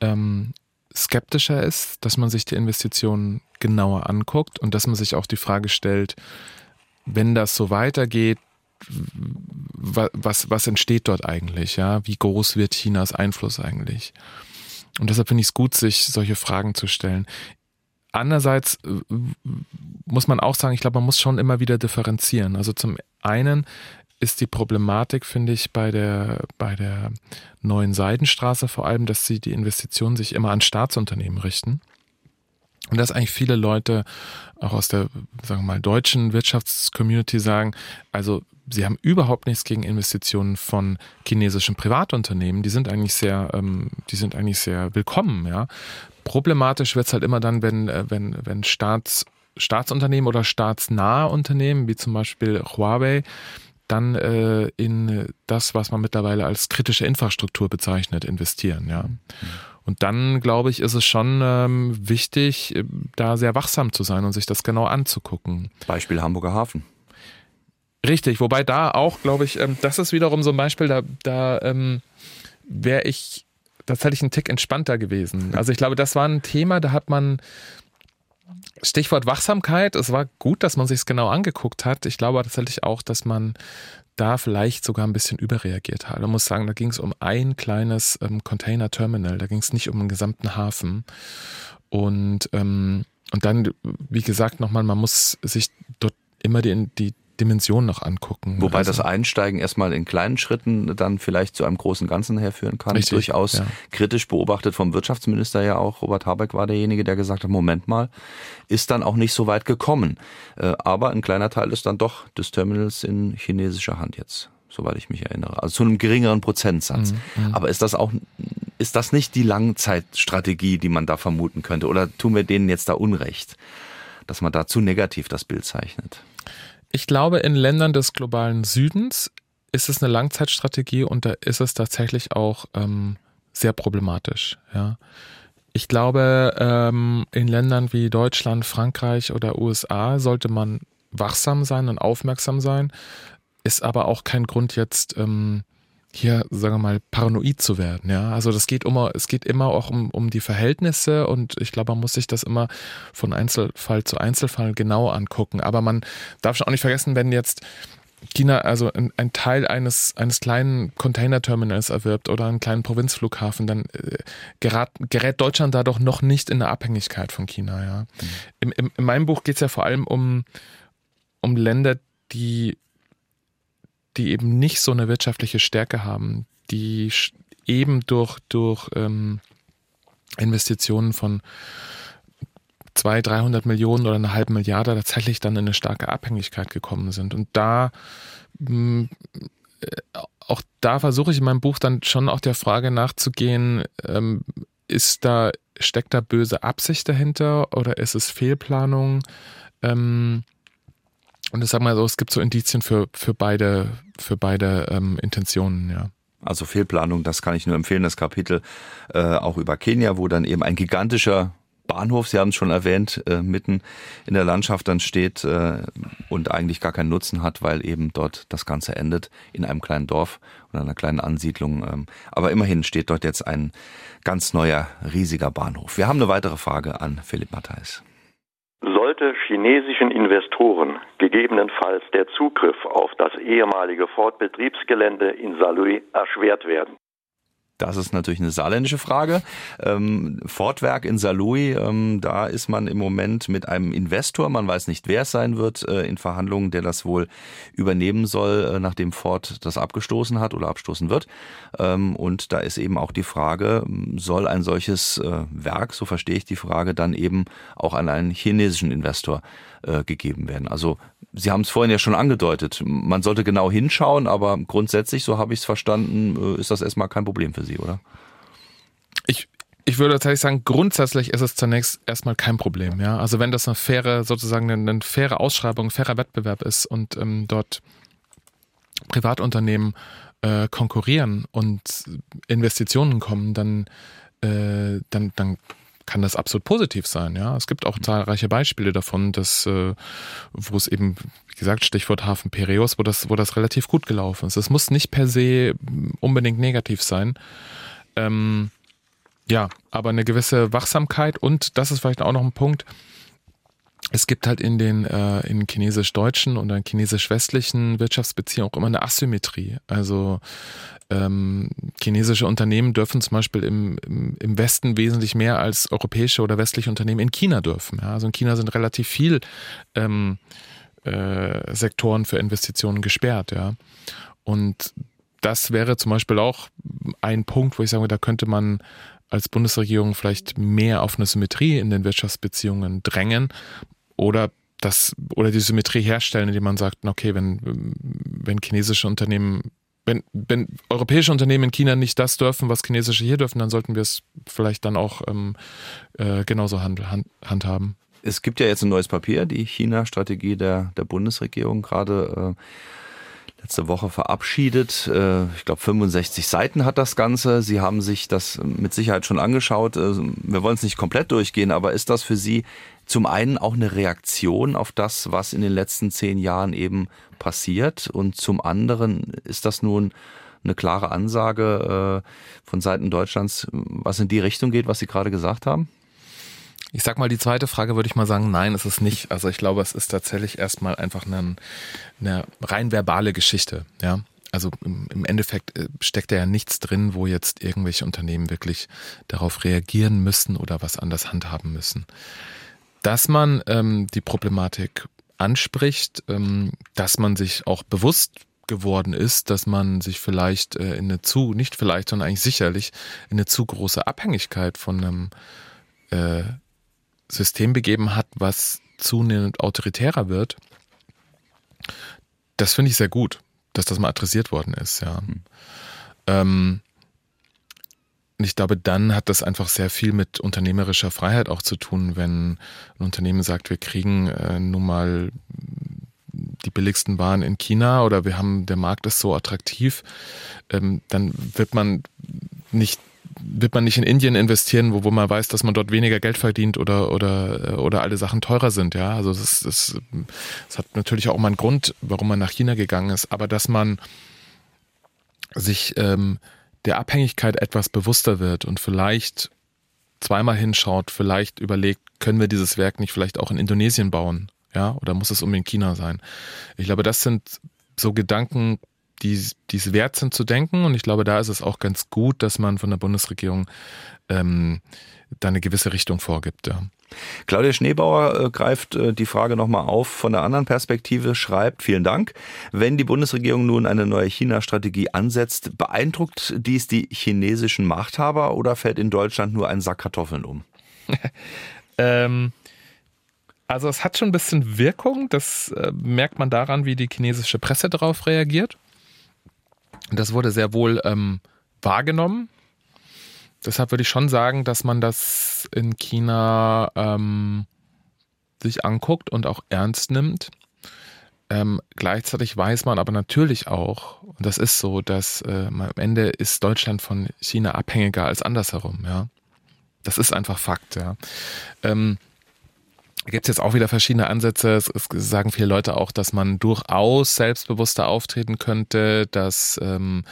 ähm, skeptischer ist, dass man sich die Investitionen genauer anguckt und dass man sich auch die Frage stellt, wenn das so weitergeht, was, was entsteht dort eigentlich? Ja, wie groß wird Chinas Einfluss eigentlich? Und deshalb finde ich es gut, sich solche Fragen zu stellen. Andererseits äh, muss man auch sagen, ich glaube, man muss schon immer wieder differenzieren. Also zum einen ist die Problematik, finde ich, bei der, bei der neuen Seidenstraße vor allem, dass sie die Investitionen sich immer an Staatsunternehmen richten. Und dass eigentlich viele Leute auch aus der, sagen wir mal, deutschen Wirtschaftscommunity sagen, also sie haben überhaupt nichts gegen Investitionen von chinesischen Privatunternehmen. Die sind eigentlich sehr, ähm, die sind eigentlich sehr willkommen, ja. Problematisch wird's halt immer dann, wenn, äh, wenn, wenn Staats, Staatsunternehmen oder staatsnahe Unternehmen, wie zum Beispiel Huawei, dann äh, in das, was man mittlerweile als kritische Infrastruktur bezeichnet, investieren. Ja. Und dann, glaube ich, ist es schon ähm, wichtig, äh, da sehr wachsam zu sein und sich das genau anzugucken. Beispiel Hamburger Hafen. Richtig, wobei da auch, glaube ich, ähm, das ist wiederum so ein Beispiel, da, da ähm, wäre ich tatsächlich ein Tick entspannter gewesen. Also ich glaube, das war ein Thema, da hat man Stichwort Wachsamkeit. Es war gut, dass man sich es genau angeguckt hat. Ich glaube tatsächlich auch, dass man da vielleicht sogar ein bisschen überreagiert hat. Man muss sagen, da ging es um ein kleines ähm, Container-Terminal. Da ging es nicht um den gesamten Hafen. Und, ähm, und dann, wie gesagt, nochmal, man muss sich dort immer die, die Dimension noch angucken. Wobei also, das Einsteigen erstmal in kleinen Schritten dann vielleicht zu einem großen Ganzen herführen kann. Richtig, Durchaus ja. kritisch beobachtet vom Wirtschaftsminister ja auch. Robert Habeck war derjenige, der gesagt hat, Moment mal, ist dann auch nicht so weit gekommen. Äh, aber ein kleiner Teil ist dann doch des Terminals in chinesischer Hand jetzt soweit ich mich erinnere. Also zu einem geringeren Prozentsatz. Mhm, mhm, Aber ist das auch, ist das nicht die Langzeitstrategie, die man da vermuten könnte? Oder tun wir denen jetzt da Unrecht, dass man da zu negativ das Bild zeichnet? Ich glaube, in Ländern des globalen Südens ist es eine Langzeitstrategie und da ist es tatsächlich auch ähm, sehr problematisch. Ja. Ich glaube, ähm, in Ländern wie Deutschland, Frankreich oder USA sollte man wachsam sein und aufmerksam sein, ist aber auch kein Grund jetzt ähm, hier, sagen wir mal, paranoid zu werden. Ja, also das geht immer, es geht immer auch um, um die Verhältnisse und ich glaube, man muss sich das immer von Einzelfall zu Einzelfall genau angucken. Aber man darf schon auch nicht vergessen, wenn jetzt China also ein, ein Teil eines, eines kleinen Containerterminals erwirbt oder einen kleinen Provinzflughafen, dann äh, gerät, gerät Deutschland da doch noch nicht in der Abhängigkeit von China. Ja. Mhm. Im, im, in meinem Buch geht es ja vor allem um, um Länder, die die eben nicht so eine wirtschaftliche Stärke haben, die eben durch, durch ähm, Investitionen von 200, 300 Millionen oder eine halbe Milliarde tatsächlich dann in eine starke Abhängigkeit gekommen sind. Und da, mh, äh, auch da versuche ich in meinem Buch dann schon auch der Frage nachzugehen, ähm, ist da, steckt da böse Absicht dahinter oder ist es Fehlplanung? Ähm, und ich sag mal so, es gibt so Indizien für, für beide, für beide ähm, Intentionen, ja. Also Fehlplanung, das kann ich nur empfehlen, das Kapitel äh, auch über Kenia, wo dann eben ein gigantischer Bahnhof, Sie haben es schon erwähnt, äh, mitten in der Landschaft dann steht äh, und eigentlich gar keinen Nutzen hat, weil eben dort das Ganze endet in einem kleinen Dorf oder einer kleinen Ansiedlung. Ähm, aber immerhin steht dort jetzt ein ganz neuer, riesiger Bahnhof. Wir haben eine weitere Frage an Philipp Matthijs sollte chinesischen Investoren gegebenenfalls der Zugriff auf das ehemalige Ford-Betriebsgelände in Saarlouis erschwert werden. Das ist natürlich eine saarländische Frage. Ähm, Fortwerk in Saarlouis, ähm, da ist man im Moment mit einem Investor, man weiß nicht, wer es sein wird, äh, in Verhandlungen, der das wohl übernehmen soll, äh, nachdem Ford das abgestoßen hat oder abstoßen wird. Ähm, und da ist eben auch die Frage, soll ein solches äh, Werk, so verstehe ich die Frage, dann eben auch an einen chinesischen Investor äh, gegeben werden? Also Sie haben es vorhin ja schon angedeutet, man sollte genau hinschauen, aber grundsätzlich, so habe ich es verstanden, äh, ist das erstmal kein Problem für Sie, oder? Ich, Ich würde tatsächlich sagen, grundsätzlich ist es zunächst erstmal kein Problem. Ja? Also wenn das eine faire, sozusagen eine, eine faire Ausschreibung, ein fairer Wettbewerb ist und ähm, dort Privatunternehmen äh, konkurrieren und Investitionen kommen, dann, äh, dann, dann kann das absolut positiv sein. Ja, es gibt auch zahlreiche Beispiele davon, dass äh, wo es eben, wie gesagt, Stichwort Hafen Piraeus, wo das, wo das relativ gut gelaufen ist. Es muss nicht per se unbedingt negativ sein. Ähm, ja, aber eine gewisse Wachsamkeit und das ist vielleicht auch noch ein Punkt. Es gibt halt in den äh, in chinesisch-deutschen und in chinesisch-westlichen Wirtschaftsbeziehungen auch immer eine Asymmetrie. Also ähm, chinesische Unternehmen dürfen zum Beispiel im, im, im Westen wesentlich mehr als europäische oder westliche Unternehmen in China dürfen. Ja? Also in China sind relativ viel ähm, äh, Sektoren für Investitionen gesperrt. Ja? Und das wäre zum Beispiel auch ein Punkt, wo ich sage, da könnte man als Bundesregierung vielleicht mehr auf eine Symmetrie in den Wirtschaftsbeziehungen drängen oder das oder die Symmetrie herstellen, indem man sagt, okay, wenn, wenn chinesische Unternehmen, wenn, wenn europäische Unternehmen in China nicht das dürfen, was chinesische hier dürfen, dann sollten wir es vielleicht dann auch ähm, äh, genauso hand, hand, handhaben. Es gibt ja jetzt ein neues Papier, die China-Strategie der, der Bundesregierung gerade. Äh letzte Woche verabschiedet. Äh, ich glaube, 65 Seiten hat das Ganze. Sie haben sich das mit Sicherheit schon angeschaut. Äh, wir wollen es nicht komplett durchgehen, aber ist das für Sie zum einen auch eine Reaktion auf das, was in den letzten zehn Jahren eben passiert? Und zum anderen ist das nun eine klare Ansage äh, von Seiten Deutschlands, was in die Richtung geht, was Sie gerade gesagt haben? Ich sag mal, die zweite Frage würde ich mal sagen, nein, ist es nicht. Also ich glaube, es ist tatsächlich erstmal einfach eine, eine rein verbale Geschichte, ja. Also im, im Endeffekt äh, steckt da ja nichts drin, wo jetzt irgendwelche Unternehmen wirklich darauf reagieren müssen oder was anders handhaben müssen. Dass man ähm, die Problematik anspricht, ähm, dass man sich auch bewusst geworden ist, dass man sich vielleicht äh, in eine zu, nicht vielleicht, sondern eigentlich sicherlich in eine zu große Abhängigkeit von einem äh, System begeben hat, was zunehmend autoritärer wird, das finde ich sehr gut, dass das mal adressiert worden ist, ja. Mhm. Ähm, ich glaube, dann hat das einfach sehr viel mit unternehmerischer Freiheit auch zu tun, wenn ein Unternehmen sagt, wir kriegen äh, nun mal die billigsten Waren in China oder wir haben, der Markt ist so attraktiv, ähm, dann wird man nicht wird man nicht in Indien investieren, wo, wo man weiß, dass man dort weniger Geld verdient oder, oder, oder alle Sachen teurer sind, ja. Also das, das, das hat natürlich auch mal einen Grund, warum man nach China gegangen ist, aber dass man sich ähm, der Abhängigkeit etwas bewusster wird und vielleicht zweimal hinschaut, vielleicht überlegt, können wir dieses Werk nicht vielleicht auch in Indonesien bauen, ja, oder muss es unbedingt China sein? Ich glaube, das sind so Gedanken, die, die es wert sind zu denken. Und ich glaube, da ist es auch ganz gut, dass man von der Bundesregierung ähm, da eine gewisse Richtung vorgibt. Ja. Claudia Schneebauer äh, greift äh, die Frage nochmal auf von der anderen Perspektive, schreibt, vielen Dank. Wenn die Bundesregierung nun eine neue China-Strategie ansetzt, beeindruckt dies die chinesischen Machthaber oder fällt in Deutschland nur ein Sack Kartoffeln um? ähm, also es hat schon ein bisschen Wirkung, das äh, merkt man daran, wie die chinesische Presse darauf reagiert. Das wurde sehr wohl ähm, wahrgenommen. Deshalb würde ich schon sagen, dass man das in China ähm, sich anguckt und auch ernst nimmt. Ähm, gleichzeitig weiß man aber natürlich auch, und das ist so, dass äh, am Ende ist Deutschland von China abhängiger als andersherum, ja. Das ist einfach Fakt, ja. Ähm, gibt es jetzt auch wieder verschiedene Ansätze. Es, es, sagen viele Leute auch, dass man durchaus selbstbewusster auftreten könnte, dass ähm,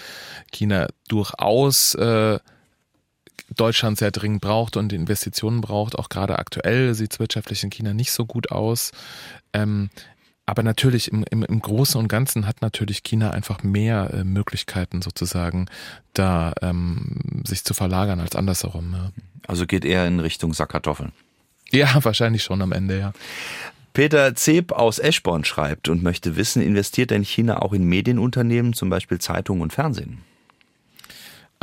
China durchaus äh, Deutschland sehr dringend braucht und Investitionen braucht. Auch gerade aktuell sieht es wirtschaftlich in China nicht so gut aus. Ähm, aber natürlich im, im, im Großen und Ganzen hat natürlich China einfach mehr äh, Möglichkeiten sozusagen, da ähm, sich zu verlagern als andersherum. Ja. Also geht eher in Richtung Sackkartoffeln. Ja, wahrscheinlich schon am Ende, ja. Peter Zeb aus Eschborn schreibt und möchte wissen, investiert denn China auch in Medienunternehmen, zum Beispiel Zeitungen und Fernsehen?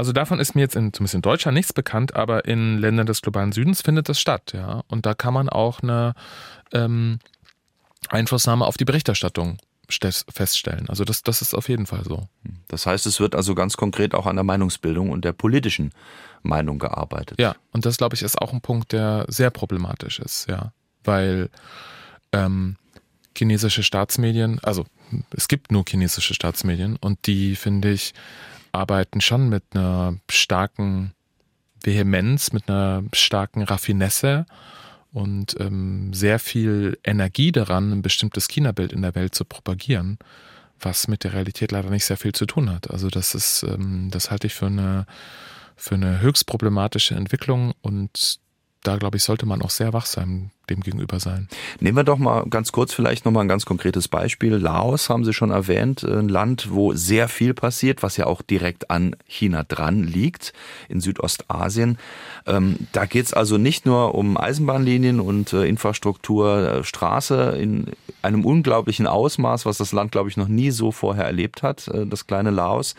Also davon ist mir jetzt in, zumindest in Deutschland nichts bekannt, aber in Ländern des globalen Südens findet das statt, ja. Und da kann man auch eine ähm, Einflussnahme auf die Berichterstattung feststellen. Also das, das ist auf jeden Fall so. Das heißt, es wird also ganz konkret auch an der Meinungsbildung und der politischen Meinung gearbeitet. Ja, und das glaube ich ist auch ein Punkt, der sehr problematisch ist, ja, weil ähm, chinesische Staatsmedien, also es gibt nur chinesische Staatsmedien und die finde ich arbeiten schon mit einer starken Vehemenz, mit einer starken Raffinesse und ähm, sehr viel Energie daran, ein bestimmtes China-Bild in der Welt zu propagieren, was mit der Realität leider nicht sehr viel zu tun hat. Also das ist, ähm, das halte ich für eine für eine höchst problematische Entwicklung und da glaube ich, sollte man auch sehr wachsam dem gegenüber sein. Nehmen wir doch mal ganz kurz vielleicht nochmal ein ganz konkretes Beispiel. Laos haben Sie schon erwähnt, ein Land, wo sehr viel passiert, was ja auch direkt an China dran liegt, in Südostasien. Ähm, da geht es also nicht nur um Eisenbahnlinien und äh, Infrastruktur, äh, Straße in einem unglaublichen Ausmaß, was das Land, glaube ich, noch nie so vorher erlebt hat, äh, das kleine Laos,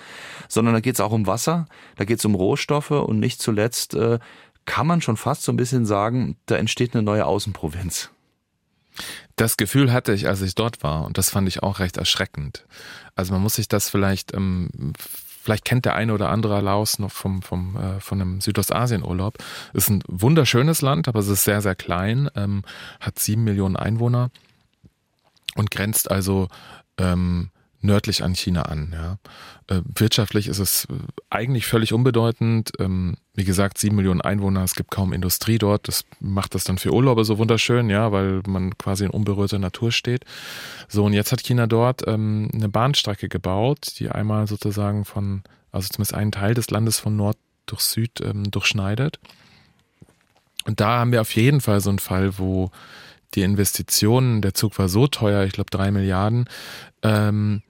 sondern da geht es auch um Wasser, da geht es um Rohstoffe und nicht zuletzt kann man schon fast so ein bisschen sagen, da entsteht eine neue Außenprovinz. Das Gefühl hatte ich, als ich dort war, und das fand ich auch recht erschreckend. Also man muss sich das vielleicht, ähm, vielleicht kennt der eine oder andere Laos noch vom, vom, äh, von einem Südostasien-Urlaub. Ist ein wunderschönes Land, aber es ist sehr, sehr klein, ähm, hat sieben Millionen Einwohner und grenzt also ähm, nördlich an China an. Ja. Äh, wirtschaftlich ist es äh, eigentlich völlig unbedeutend. Ähm, wie gesagt, sieben Millionen Einwohner, es gibt kaum Industrie dort. Das macht das dann für Urlauber so wunderschön, ja, weil man quasi in unberührter Natur steht. So, und jetzt hat China dort ähm, eine Bahnstrecke gebaut, die einmal sozusagen von, also zumindest einen Teil des Landes von Nord durch Süd ähm, durchschneidet. Und da haben wir auf jeden Fall so einen Fall, wo die Investitionen, der Zug war so teuer, ich glaube drei Milliarden, ähm,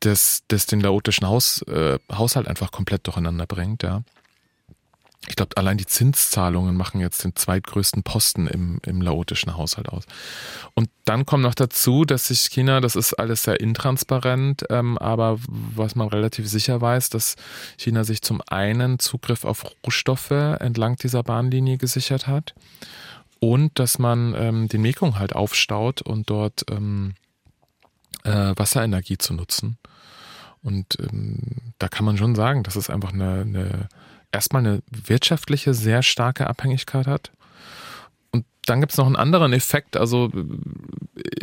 das, das den laotischen Haus, äh, Haushalt einfach komplett durcheinander bringt, ja. Ich glaube, allein die Zinszahlungen machen jetzt den zweitgrößten Posten im, im laotischen Haushalt aus. Und dann kommt noch dazu, dass sich China, das ist alles sehr intransparent, ähm, aber was man relativ sicher weiß, dass China sich zum einen Zugriff auf Rohstoffe entlang dieser Bahnlinie gesichert hat und dass man ähm, den Mekong halt aufstaut und dort ähm, äh, Wasserenergie zu nutzen. Und ähm, da kann man schon sagen, dass es einfach eine, eine erstmal eine wirtschaftliche, sehr starke Abhängigkeit hat. Und dann gibt es noch einen anderen Effekt. Also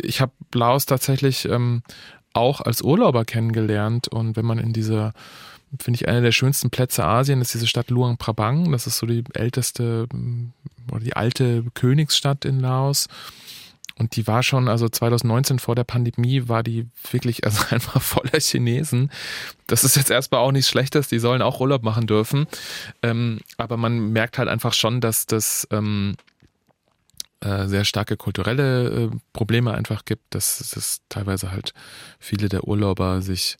ich habe Laos tatsächlich ähm, auch als Urlauber kennengelernt. Und wenn man in dieser, finde ich, einer der schönsten Plätze Asien ist diese Stadt Luang Prabang. Das ist so die älteste oder die alte Königsstadt in Laos. Und die war schon, also 2019 vor der Pandemie war die wirklich also einfach voller Chinesen. Das ist jetzt erstmal auch nichts Schlechtes, die sollen auch Urlaub machen dürfen. Ähm, aber man merkt halt einfach schon, dass das ähm, äh, sehr starke kulturelle äh, Probleme einfach gibt, dass es teilweise halt viele der Urlauber sich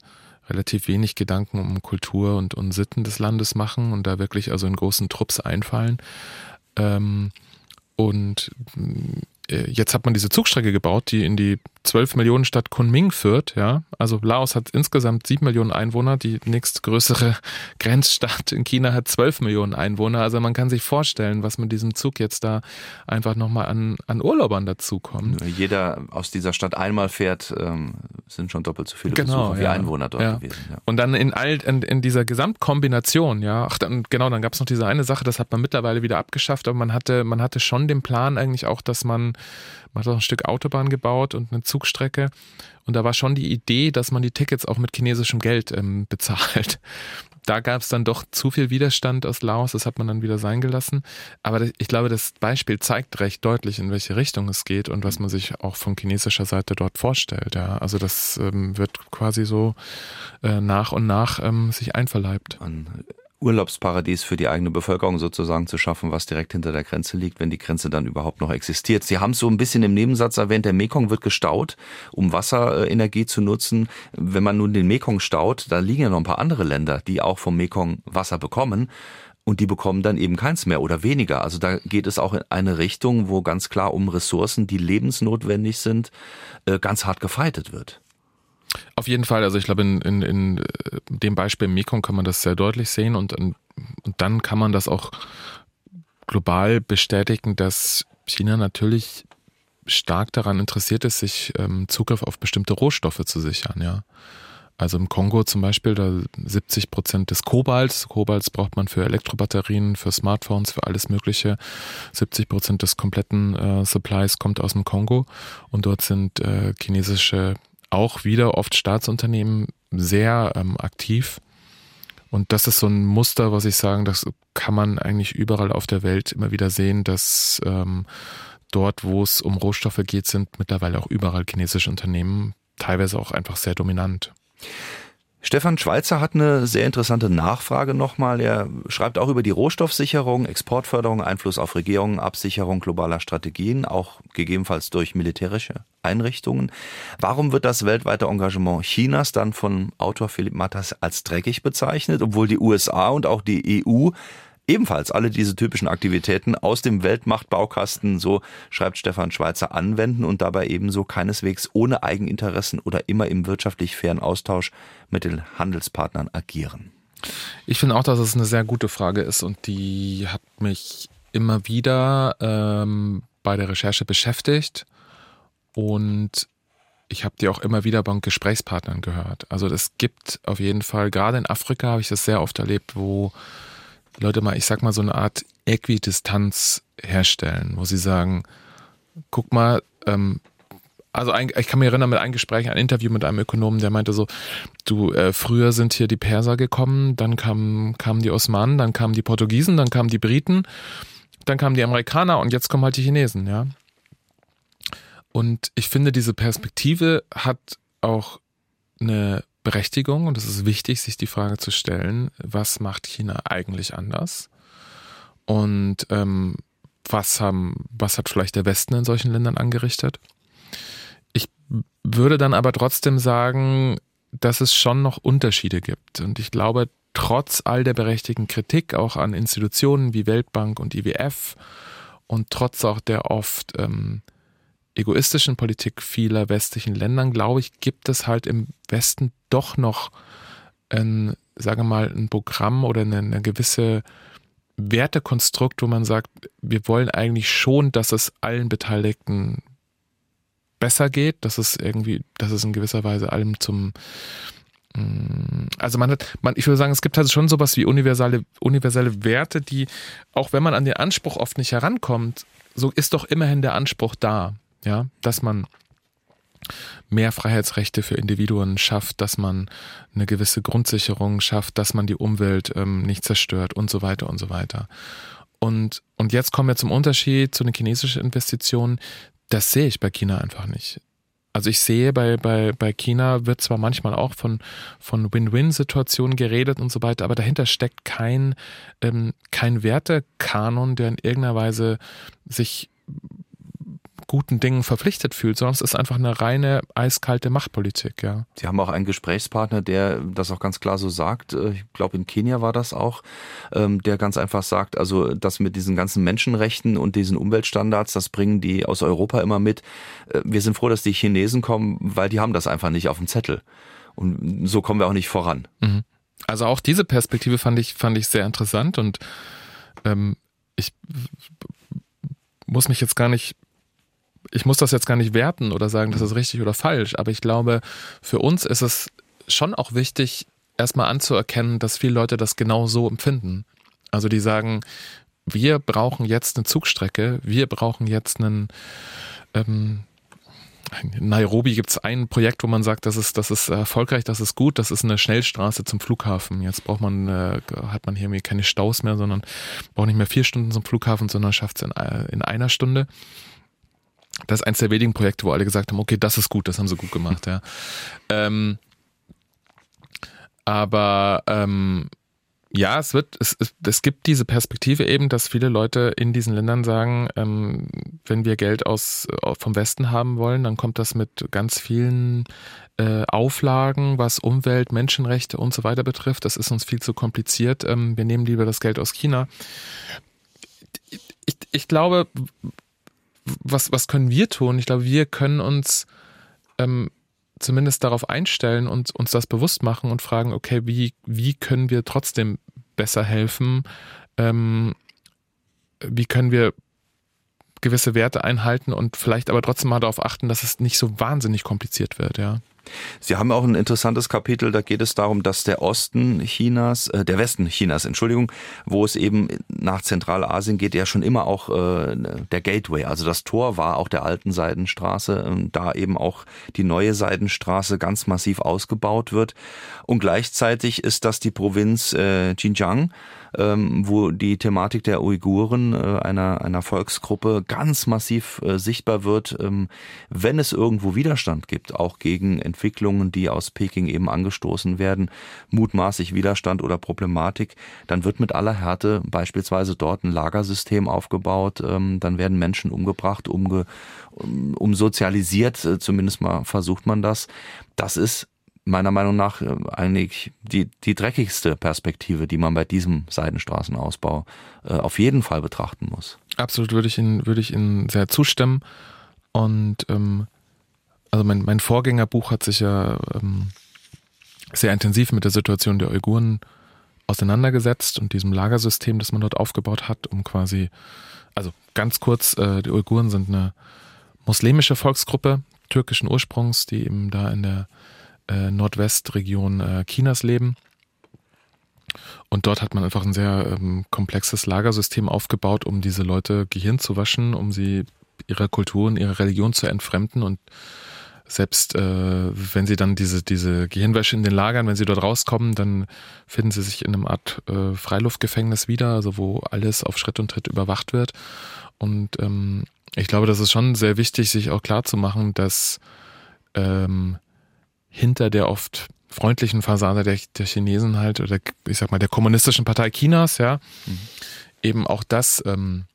relativ wenig Gedanken um Kultur und, und Sitten des Landes machen und da wirklich also in großen Trupps einfallen. Ähm, und äh, jetzt hat man diese Zugstrecke gebaut, die in die 12 Millionen Stadt Kunming führt, ja. Also Laos hat insgesamt 7 Millionen Einwohner, die nächstgrößere Grenzstadt in China hat 12 Millionen Einwohner. Also man kann sich vorstellen, was mit diesem Zug jetzt da einfach nochmal an, an Urlaubern dazukommt. Jeder aus dieser Stadt einmal fährt, ähm, sind schon doppelt so viele genau, Besucher wie ja. Einwohner dort ja. gewesen. Ja. Und dann in all in, in dieser Gesamtkombination, ja, ach dann genau, dann gab es noch diese eine Sache, das hat man mittlerweile wieder abgeschafft, aber man hatte, man hatte schon den Plan eigentlich auch, dass man man hat auch ein Stück Autobahn gebaut und eine Zugstrecke. Und da war schon die Idee, dass man die Tickets auch mit chinesischem Geld ähm, bezahlt. Da gab es dann doch zu viel Widerstand aus Laos, das hat man dann wieder sein gelassen. Aber ich glaube, das Beispiel zeigt recht deutlich, in welche Richtung es geht und was man sich auch von chinesischer Seite dort vorstellt. Ja. Also das ähm, wird quasi so äh, nach und nach ähm, sich einverleibt. An Urlaubsparadies für die eigene Bevölkerung sozusagen zu schaffen, was direkt hinter der Grenze liegt, wenn die Grenze dann überhaupt noch existiert. Sie haben es so ein bisschen im Nebensatz erwähnt, der Mekong wird gestaut, um Wasserenergie zu nutzen. Wenn man nun den Mekong staut, da liegen ja noch ein paar andere Länder, die auch vom Mekong Wasser bekommen. Und die bekommen dann eben keins mehr oder weniger. Also da geht es auch in eine Richtung, wo ganz klar um Ressourcen, die lebensnotwendig sind, äh, ganz hart gefeitet wird. Auf jeden Fall, also ich glaube, in, in, in äh, dem Beispiel Mekong kann man das sehr deutlich sehen und, und dann kann man das auch global bestätigen, dass China natürlich stark daran interessiert ist, sich ähm, Zugriff auf bestimmte Rohstoffe zu sichern, ja. Also im Kongo zum Beispiel, da 70 Prozent des Kobalts, Kobalts braucht man für Elektrobatterien, für Smartphones, für alles Mögliche. 70 Prozent des kompletten äh, Supplies kommt aus dem Kongo und dort sind äh, chinesische, auch wieder oft Staatsunternehmen sehr ähm, aktiv. Und das ist so ein Muster, was ich sagen, das kann man eigentlich überall auf der Welt immer wieder sehen, dass ähm, dort, wo es um Rohstoffe geht, sind mittlerweile auch überall chinesische Unternehmen, teilweise auch einfach sehr dominant. Stefan Schweizer hat eine sehr interessante Nachfrage nochmal. Er schreibt auch über die Rohstoffsicherung, Exportförderung, Einfluss auf Regierungen, Absicherung globaler Strategien, auch gegebenenfalls durch militärische Einrichtungen. Warum wird das weltweite Engagement Chinas dann von Autor Philipp Matters als dreckig bezeichnet, obwohl die USA und auch die EU ebenfalls alle diese typischen Aktivitäten aus dem Weltmachtbaukasten, so schreibt Stefan Schweizer, anwenden und dabei ebenso keineswegs ohne Eigeninteressen oder immer im wirtschaftlich fairen Austausch mit den Handelspartnern agieren. Ich finde auch, dass es eine sehr gute Frage ist und die hat mich immer wieder ähm, bei der Recherche beschäftigt und ich habe die auch immer wieder bei Gesprächspartnern gehört. Also es gibt auf jeden Fall, gerade in Afrika habe ich das sehr oft erlebt, wo Leute mal, ich sag mal, so eine Art Äquidistanz herstellen, wo sie sagen, guck mal, ähm, also ein, ich kann mich erinnern mit einem Gespräch, ein Interview mit einem Ökonomen, der meinte so, du, äh, früher sind hier die Perser gekommen, dann kamen, kamen die Osmanen, dann kamen die Portugiesen, dann kamen die Briten, dann kamen die Amerikaner und jetzt kommen halt die Chinesen, ja. Und ich finde, diese Perspektive hat auch eine Berechtigung und es ist wichtig, sich die Frage zu stellen, was macht China eigentlich anders? Und ähm, was, haben, was hat vielleicht der Westen in solchen Ländern angerichtet? Ich würde dann aber trotzdem sagen, dass es schon noch Unterschiede gibt. Und ich glaube, trotz all der berechtigten Kritik auch an Institutionen wie Weltbank und IWF und trotz auch der oft ähm, egoistischen Politik vieler westlichen Ländern, glaube ich, gibt es halt im Westen doch noch ein, sage mal, ein Programm oder eine, eine gewisse Wertekonstrukt, wo man sagt, wir wollen eigentlich schon, dass es allen Beteiligten besser geht, dass es irgendwie, dass es in gewisser Weise allem zum mm, also man hat, man, ich würde sagen, es gibt halt schon sowas wie universelle, universelle Werte, die, auch wenn man an den Anspruch oft nicht herankommt, so ist doch immerhin der Anspruch da ja, dass man mehr Freiheitsrechte für Individuen schafft, dass man eine gewisse Grundsicherung schafft, dass man die Umwelt ähm, nicht zerstört und so weiter und so weiter. Und, und jetzt kommen wir zum Unterschied zu den chinesischen Investitionen. Das sehe ich bei China einfach nicht. Also ich sehe, bei, bei, bei China wird zwar manchmal auch von, von Win-Win-Situationen geredet und so weiter, aber dahinter steckt kein, ähm, kein Wertekanon, der in irgendeiner Weise sich guten Dingen verpflichtet fühlt, sondern es ist einfach eine reine eiskalte Machtpolitik, ja. Sie haben auch einen Gesprächspartner, der das auch ganz klar so sagt. Äh, ich glaube, in Kenia war das auch, ähm, der ganz einfach sagt, also das mit diesen ganzen Menschenrechten und diesen Umweltstandards, das bringen die aus Europa immer mit. Äh, wir sind froh, dass die Chinesen kommen, weil die haben das einfach nicht auf dem Zettel. Und so kommen wir auch nicht voran. Mhm. Also auch diese Perspektive fand ich, fand ich sehr interessant und ähm, ich muss mich jetzt gar nicht ich muss das jetzt gar nicht werten oder sagen, das ist richtig oder falsch, aber ich glaube, für uns ist es schon auch wichtig, erstmal anzuerkennen, dass viele Leute das genau so empfinden. Also die sagen, wir brauchen jetzt eine Zugstrecke, wir brauchen jetzt einen ähm, in Nairobi gibt es ein Projekt, wo man sagt, das ist, das ist erfolgreich, das ist gut, das ist eine Schnellstraße zum Flughafen. Jetzt braucht man, äh, hat man hier keine Staus mehr, sondern braucht nicht mehr vier Stunden zum Flughafen, sondern schafft es in, in einer Stunde das ist eins der wenigen Projekte, wo alle gesagt haben, okay, das ist gut, das haben sie gut gemacht, ja. Ähm, aber ähm, ja, es wird, es, es, es gibt diese Perspektive eben, dass viele Leute in diesen Ländern sagen, ähm, wenn wir Geld aus vom Westen haben wollen, dann kommt das mit ganz vielen äh, Auflagen, was Umwelt, Menschenrechte und so weiter betrifft. Das ist uns viel zu kompliziert. Ähm, wir nehmen lieber das Geld aus China. Ich, ich glaube, was, was können wir tun? Ich glaube, wir können uns ähm, zumindest darauf einstellen und uns das bewusst machen und fragen, okay, wie, wie können wir trotzdem besser helfen? Ähm, wie können wir gewisse Werte einhalten und vielleicht aber trotzdem mal darauf achten, dass es nicht so wahnsinnig kompliziert wird, ja. Sie haben auch ein interessantes Kapitel, da geht es darum, dass der Osten Chinas, äh, der Westen Chinas, Entschuldigung, wo es eben nach Zentralasien geht, ja schon immer auch äh, der Gateway, also das Tor war auch der alten Seidenstraße, äh, da eben auch die neue Seidenstraße ganz massiv ausgebaut wird. Und gleichzeitig ist das die Provinz äh, Xinjiang, ähm, wo die Thematik der Uiguren, äh, einer, einer Volksgruppe, ganz massiv äh, sichtbar wird, ähm, wenn es irgendwo Widerstand gibt, auch gegen Entwicklungen, die aus Peking eben angestoßen werden, mutmaßlich Widerstand oder Problematik, dann wird mit aller Härte beispielsweise dort ein Lagersystem aufgebaut, ähm, dann werden Menschen umgebracht, umge, um, umsozialisiert, äh, zumindest mal versucht man das. Das ist meiner Meinung nach äh, eigentlich die, die dreckigste Perspektive, die man bei diesem Seidenstraßenausbau äh, auf jeden Fall betrachten muss. Absolut würde ich Ihnen, würde ich Ihnen sehr zustimmen. Und ähm, also mein, mein Vorgängerbuch hat sich ja ähm, sehr intensiv mit der Situation der Uiguren auseinandergesetzt und diesem Lagersystem, das man dort aufgebaut hat, um quasi, also ganz kurz, äh, die Uiguren sind eine muslimische Volksgruppe türkischen Ursprungs, die eben da in der äh, Nordwestregion äh, Chinas leben. Und dort hat man einfach ein sehr ähm, komplexes Lagersystem aufgebaut, um diese Leute Gehirn zu waschen, um sie ihrer Kultur und ihrer Religion zu entfremden. Und selbst äh, wenn sie dann diese, diese Gehirnwäsche in den Lagern, wenn sie dort rauskommen, dann finden sie sich in einem Art äh, Freiluftgefängnis wieder, also wo alles auf Schritt und Tritt überwacht wird. Und ähm, ich glaube, das ist schon sehr wichtig, sich auch klar zu machen, dass ähm, hinter der oft freundlichen Fassade der, der Chinesen halt, oder ich sag mal, der kommunistischen Partei Chinas, ja, mhm. eben auch das ähm,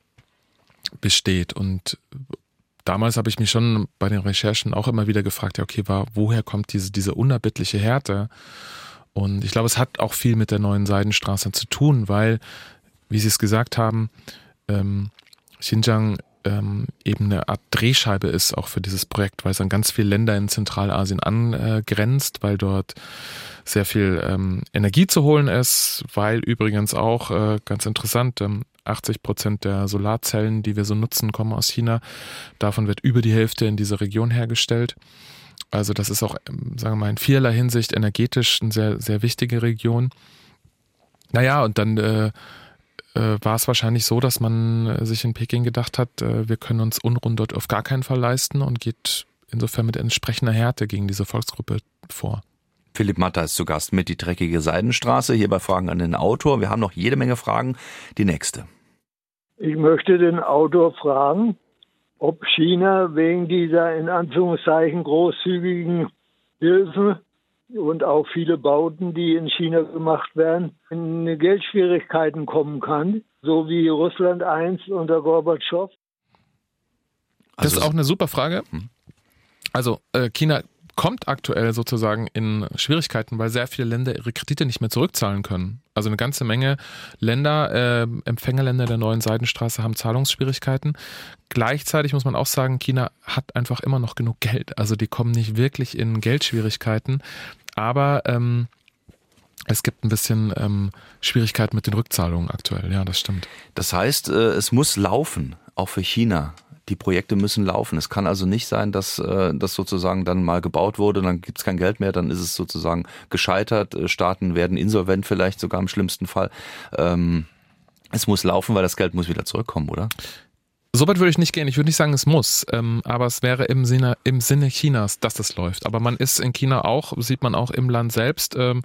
besteht. Und damals habe ich mich schon bei den Recherchen auch immer wieder gefragt, ja, okay, war, woher kommt diese, diese unerbittliche Härte? Und ich glaube, es hat auch viel mit der neuen Seidenstraße zu tun, weil, wie Sie es gesagt haben, ähm, Xinjiang ähm, eben eine Art Drehscheibe ist auch für dieses Projekt, weil es an ganz viele Länder in Zentralasien angrenzt, weil dort sehr viel ähm, Energie zu holen ist, weil übrigens auch äh, ganz interessant, ähm, 80 Prozent der Solarzellen, die wir so nutzen, kommen aus China. Davon wird über die Hälfte in dieser Region hergestellt. Also das ist auch, ähm, sagen wir mal, in vielerlei Hinsicht energetisch eine sehr, sehr wichtige Region. Naja, und dann äh, äh, war es wahrscheinlich so, dass man äh, sich in Peking gedacht hat, äh, wir können uns Unruhen dort auf gar keinen Fall leisten und geht insofern mit entsprechender Härte gegen diese Volksgruppe vor. Philipp Matter ist zu Gast mit Die dreckige Seidenstraße, hier bei Fragen an den Autor. Wir haben noch jede Menge Fragen. Die nächste. Ich möchte den Autor fragen, ob China wegen dieser in Anführungszeichen großzügigen Hilfen und auch viele Bauten, die in China gemacht werden, in Geldschwierigkeiten kommen kann, so wie Russland einst unter Gorbatschow? Das ist also auch eine super Frage. Hm. Also äh, China kommt aktuell sozusagen in Schwierigkeiten, weil sehr viele Länder ihre Kredite nicht mehr zurückzahlen können. Also eine ganze Menge Länder, äh, Empfängerländer der neuen Seidenstraße haben Zahlungsschwierigkeiten. Gleichzeitig muss man auch sagen, China hat einfach immer noch genug Geld. Also die kommen nicht wirklich in Geldschwierigkeiten, aber ähm, es gibt ein bisschen ähm, Schwierigkeiten mit den Rückzahlungen aktuell. Ja, das stimmt. Das heißt, äh, es muss laufen, auch für China die Projekte müssen laufen. Es kann also nicht sein, dass äh, das sozusagen dann mal gebaut wurde, dann gibt es kein Geld mehr, dann ist es sozusagen gescheitert. Äh, Staaten werden insolvent vielleicht sogar im schlimmsten Fall. Ähm, es muss laufen, weil das Geld muss wieder zurückkommen, oder? So weit würde ich nicht gehen. Ich würde nicht sagen, es muss, ähm, aber es wäre im Sinne, im Sinne Chinas, dass es läuft. Aber man ist in China auch, sieht man auch im Land selbst. Ähm,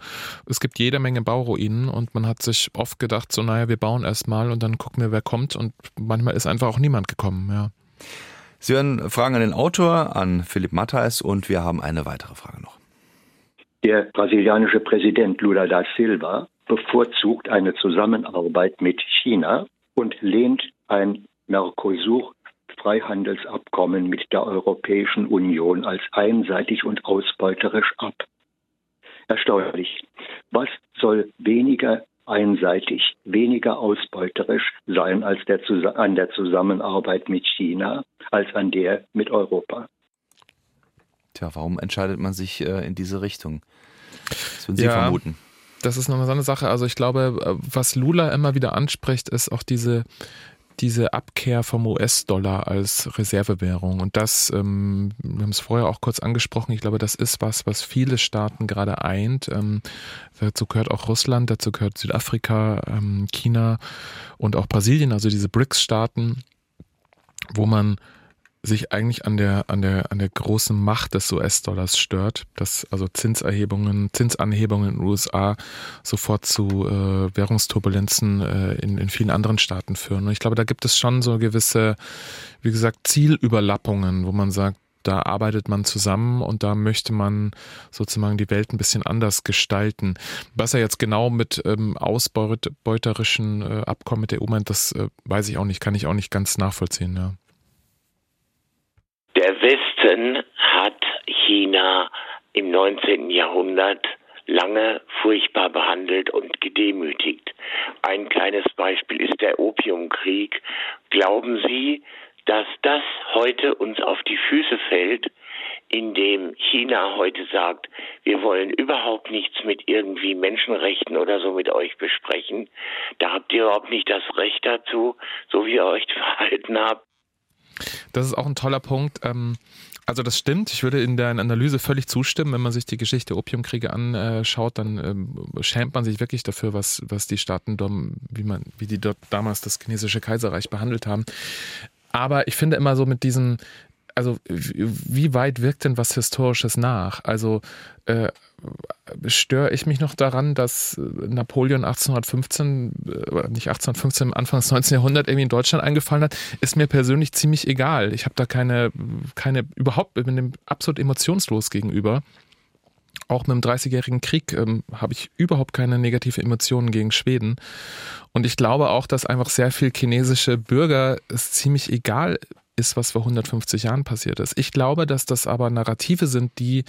es gibt jede Menge Bauruinen und man hat sich oft gedacht, so naja, wir bauen erst mal und dann gucken wir, wer kommt. Und manchmal ist einfach auch niemand gekommen, ja. Sie hören Fragen an den Autor, an Philipp Matthijs und wir haben eine weitere Frage noch. Der brasilianische Präsident Lula da Silva bevorzugt eine Zusammenarbeit mit China und lehnt ein Mercosur-Freihandelsabkommen mit der Europäischen Union als einseitig und ausbeuterisch ab. Erstaunlich. Was soll weniger einseitig, weniger ausbeuterisch sein als der, an der Zusammenarbeit mit China als an der mit Europa. Tja, warum entscheidet man sich äh, in diese Richtung? Das würden Sie ja, vermuten. Das ist nochmal so eine Sache. Also ich glaube, äh, was Lula immer wieder anspricht, ist auch diese diese Abkehr vom US-Dollar als Reservewährung. Und das, ähm, wir haben es vorher auch kurz angesprochen, ich glaube, das ist was, was viele Staaten gerade eint. Ähm, dazu gehört auch Russland, dazu gehört Südafrika, ähm, China und auch Brasilien, also diese BRICS-Staaten, wo man sich eigentlich an der, an der, an der großen Macht des US-Dollars stört, dass also Zinserhebungen, Zinsanhebungen in den USA sofort zu äh, Währungsturbulenzen äh, in, in vielen anderen Staaten führen. Und ich glaube, da gibt es schon so gewisse, wie gesagt, Zielüberlappungen, wo man sagt, da arbeitet man zusammen und da möchte man sozusagen die Welt ein bisschen anders gestalten. Was er jetzt genau mit ähm, ausbeuterischen äh, Abkommen mit der EU meint, das äh, weiß ich auch nicht, kann ich auch nicht ganz nachvollziehen. Ja. Der Westen hat China im 19. Jahrhundert lange furchtbar behandelt und gedemütigt. Ein kleines Beispiel ist der Opiumkrieg. Glauben Sie, dass das heute uns auf die Füße fällt, indem China heute sagt, wir wollen überhaupt nichts mit irgendwie Menschenrechten oder so mit euch besprechen. Da habt ihr überhaupt nicht das Recht dazu, so wie ihr euch verhalten habt. Das ist auch ein toller Punkt. Ähm, also das stimmt. Ich würde in der Analyse völlig zustimmen. Wenn man sich die Geschichte Opiumkriege anschaut, dann ähm, schämt man sich wirklich dafür, was, was die Staaten, wie man, wie die dort damals das chinesische Kaiserreich behandelt haben. Aber ich finde immer so mit diesen, also wie weit wirkt denn was Historisches nach? Also äh, störe ich mich noch daran, dass Napoleon 1815, äh, nicht 1815, Anfang des 19. Jahrhunderts irgendwie in Deutschland eingefallen hat, ist mir persönlich ziemlich egal. Ich habe da keine, keine, überhaupt, bin dem absolut emotionslos gegenüber. Auch mit dem Dreißigjährigen Krieg ähm, habe ich überhaupt keine negative Emotionen gegen Schweden. Und ich glaube auch, dass einfach sehr viel chinesische Bürger es ziemlich egal ist, was vor 150 Jahren passiert ist. Ich glaube, dass das aber Narrative sind, die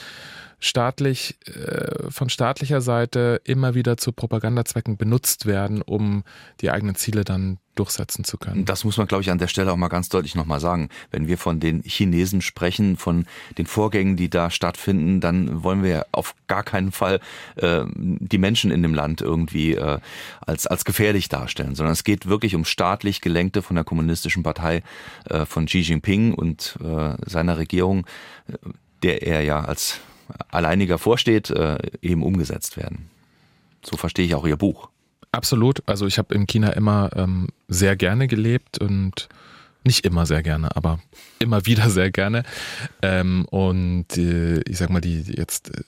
staatlich, äh, von staatlicher Seite immer wieder zu Propagandazwecken benutzt werden, um die eigenen Ziele dann durchsetzen zu können. Das muss man, glaube ich, an der Stelle auch mal ganz deutlich nochmal sagen. Wenn wir von den Chinesen sprechen, von den Vorgängen, die da stattfinden, dann wollen wir auf gar keinen Fall äh, die Menschen in dem Land irgendwie äh, als, als gefährlich darstellen, sondern es geht wirklich um staatlich gelenkte von der kommunistischen Partei äh, von Xi Jinping und äh, seiner Regierung, äh, der er ja als alleiniger vorsteht, äh, eben umgesetzt werden. So verstehe ich auch Ihr Buch. Absolut. Also ich habe in China immer ähm, sehr gerne gelebt und nicht immer sehr gerne, aber immer wieder sehr gerne. Ähm, und äh, ich sag mal, die jetzt äh,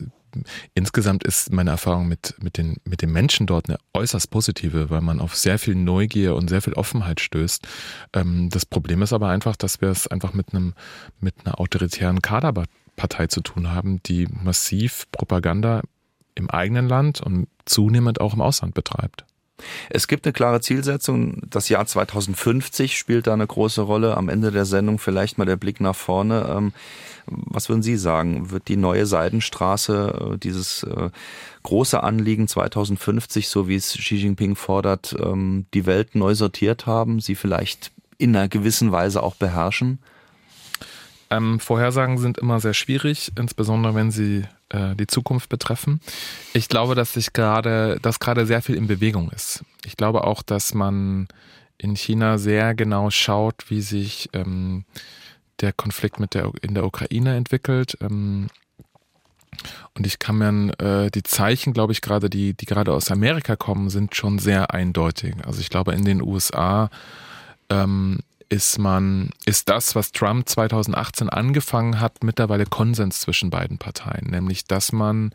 insgesamt ist meine Erfahrung mit, mit, den, mit den Menschen dort eine äußerst positive, weil man auf sehr viel Neugier und sehr viel Offenheit stößt. Ähm, das Problem ist aber einfach, dass wir es einfach mit einem mit einer autoritären Kaderpartei zu tun haben, die massiv Propaganda im eigenen Land und zunehmend auch im Ausland betreibt. Es gibt eine klare Zielsetzung. Das Jahr 2050 spielt da eine große Rolle. Am Ende der Sendung vielleicht mal der Blick nach vorne. Ähm, was würden Sie sagen? Wird die neue Seidenstraße, äh, dieses äh, große Anliegen 2050, so wie es Xi Jinping fordert, ähm, die Welt neu sortiert haben, sie vielleicht in einer gewissen Weise auch beherrschen? Ähm, Vorhersagen sind immer sehr schwierig, insbesondere wenn sie äh, die Zukunft betreffen. Ich glaube, dass sich gerade, dass gerade sehr viel in Bewegung ist. Ich glaube auch, dass man in China sehr genau schaut, wie sich ähm, der Konflikt mit der in der Ukraine entwickelt. Ähm, und ich kann mir äh, die Zeichen, glaube ich, gerade die, die gerade aus Amerika kommen, sind schon sehr eindeutig. Also ich glaube, in den USA ähm, ist man, ist das, was Trump 2018 angefangen hat, mittlerweile Konsens zwischen beiden Parteien, nämlich dass man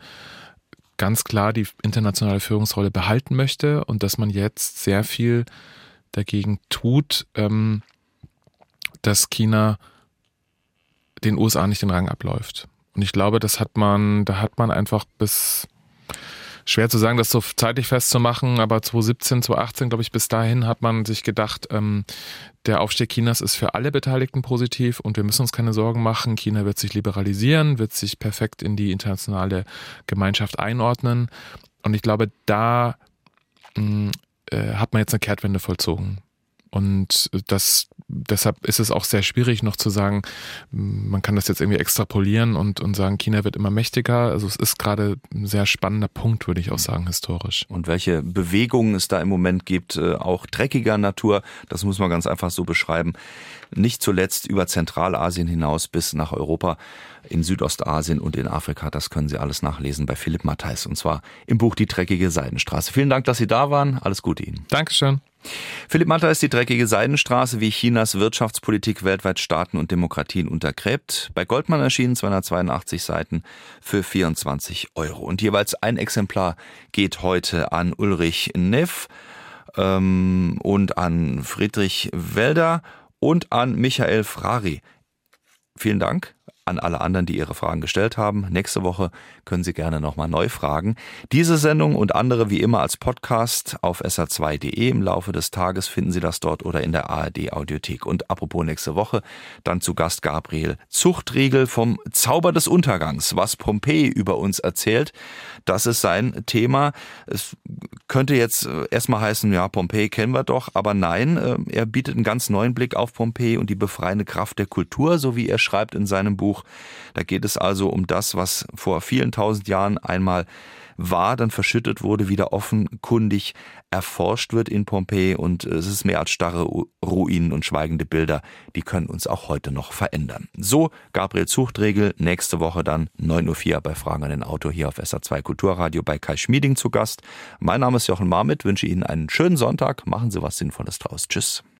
ganz klar die internationale Führungsrolle behalten möchte und dass man jetzt sehr viel dagegen tut, ähm, dass China den USA nicht den Rang abläuft. Und ich glaube, das hat man, da hat man einfach bis schwer zu sagen, das so zeitlich festzumachen, aber 2017, 2018, glaube ich, bis dahin hat man sich gedacht, ähm, der Aufstieg Chinas ist für alle Beteiligten positiv und wir müssen uns keine Sorgen machen. China wird sich liberalisieren, wird sich perfekt in die internationale Gemeinschaft einordnen. Und ich glaube, da mh, mm, äh, hat man jetzt eine Kehrtwende vollzogen. Und das deshalb ist es auch sehr schwierig noch zu sagen, man kann das jetzt irgendwie extrapolieren und, und sagen, China wird immer mächtiger. Also es ist gerade ein sehr spannender Punkt, würde ich auch sagen, historisch. Und welche Bewegungen es da im Moment gibt, äh, auch dreckiger Natur, das muss man ganz einfach so beschreiben. Nicht zuletzt über Zentralasien hinaus bis nach Europa, in Südostasien und in Afrika. Das können Sie alles nachlesen bei Philipp Matthijs und zwar im Buch Die dreckige Seidenstraße. Vielen Dank, dass Sie da waren. Alles Gute Ihnen. Dankeschön. Philipp Matter ist die dreckige Seidenstraße, wie Chinas Wirtschaftspolitik weltweit Staaten und Demokratien untergräbt. Bei Goldman erschienen 282 Seiten für 24 Euro. Und jeweils ein Exemplar geht heute an Ulrich Neff ähm, und an Friedrich Welder und an Michael Frari. Vielen Dank an alle anderen, die ihre Fragen gestellt haben. Nächste Woche können Sie gerne nochmal neu fragen. Diese Sendung und andere wie immer als Podcast auf sr2.de. Im Laufe des Tages finden Sie das dort oder in der ARD Audiothek. Und apropos nächste Woche, dann zu Gast Gabriel Zuchtriegel vom Zauber des Untergangs, was Pompeji über uns erzählt. Das ist sein Thema. Es könnte jetzt äh, erstmal heißen, ja, Pompeji kennen wir doch, aber nein, äh, er bietet einen ganz neuen Blick auf Pompeji und die befreiende Kraft der Kultur, so wie er schreibt in seinem Buch. Da geht es also um das, was vor vielen tausend Jahren einmal war, dann verschüttet wurde, wieder offenkundig erforscht wird in Pompeji und es ist mehr als starre Ruinen und schweigende Bilder, die können uns auch heute noch verändern. So Gabriel Zuchtregel, nächste Woche dann 9.04 Uhr bei Fragen an den Autor hier auf SA2 Kulturradio bei Kai Schmieding zu Gast. Mein Name ist Jochen Marmit, wünsche Ihnen einen schönen Sonntag, machen Sie was Sinnvolles draus. Tschüss.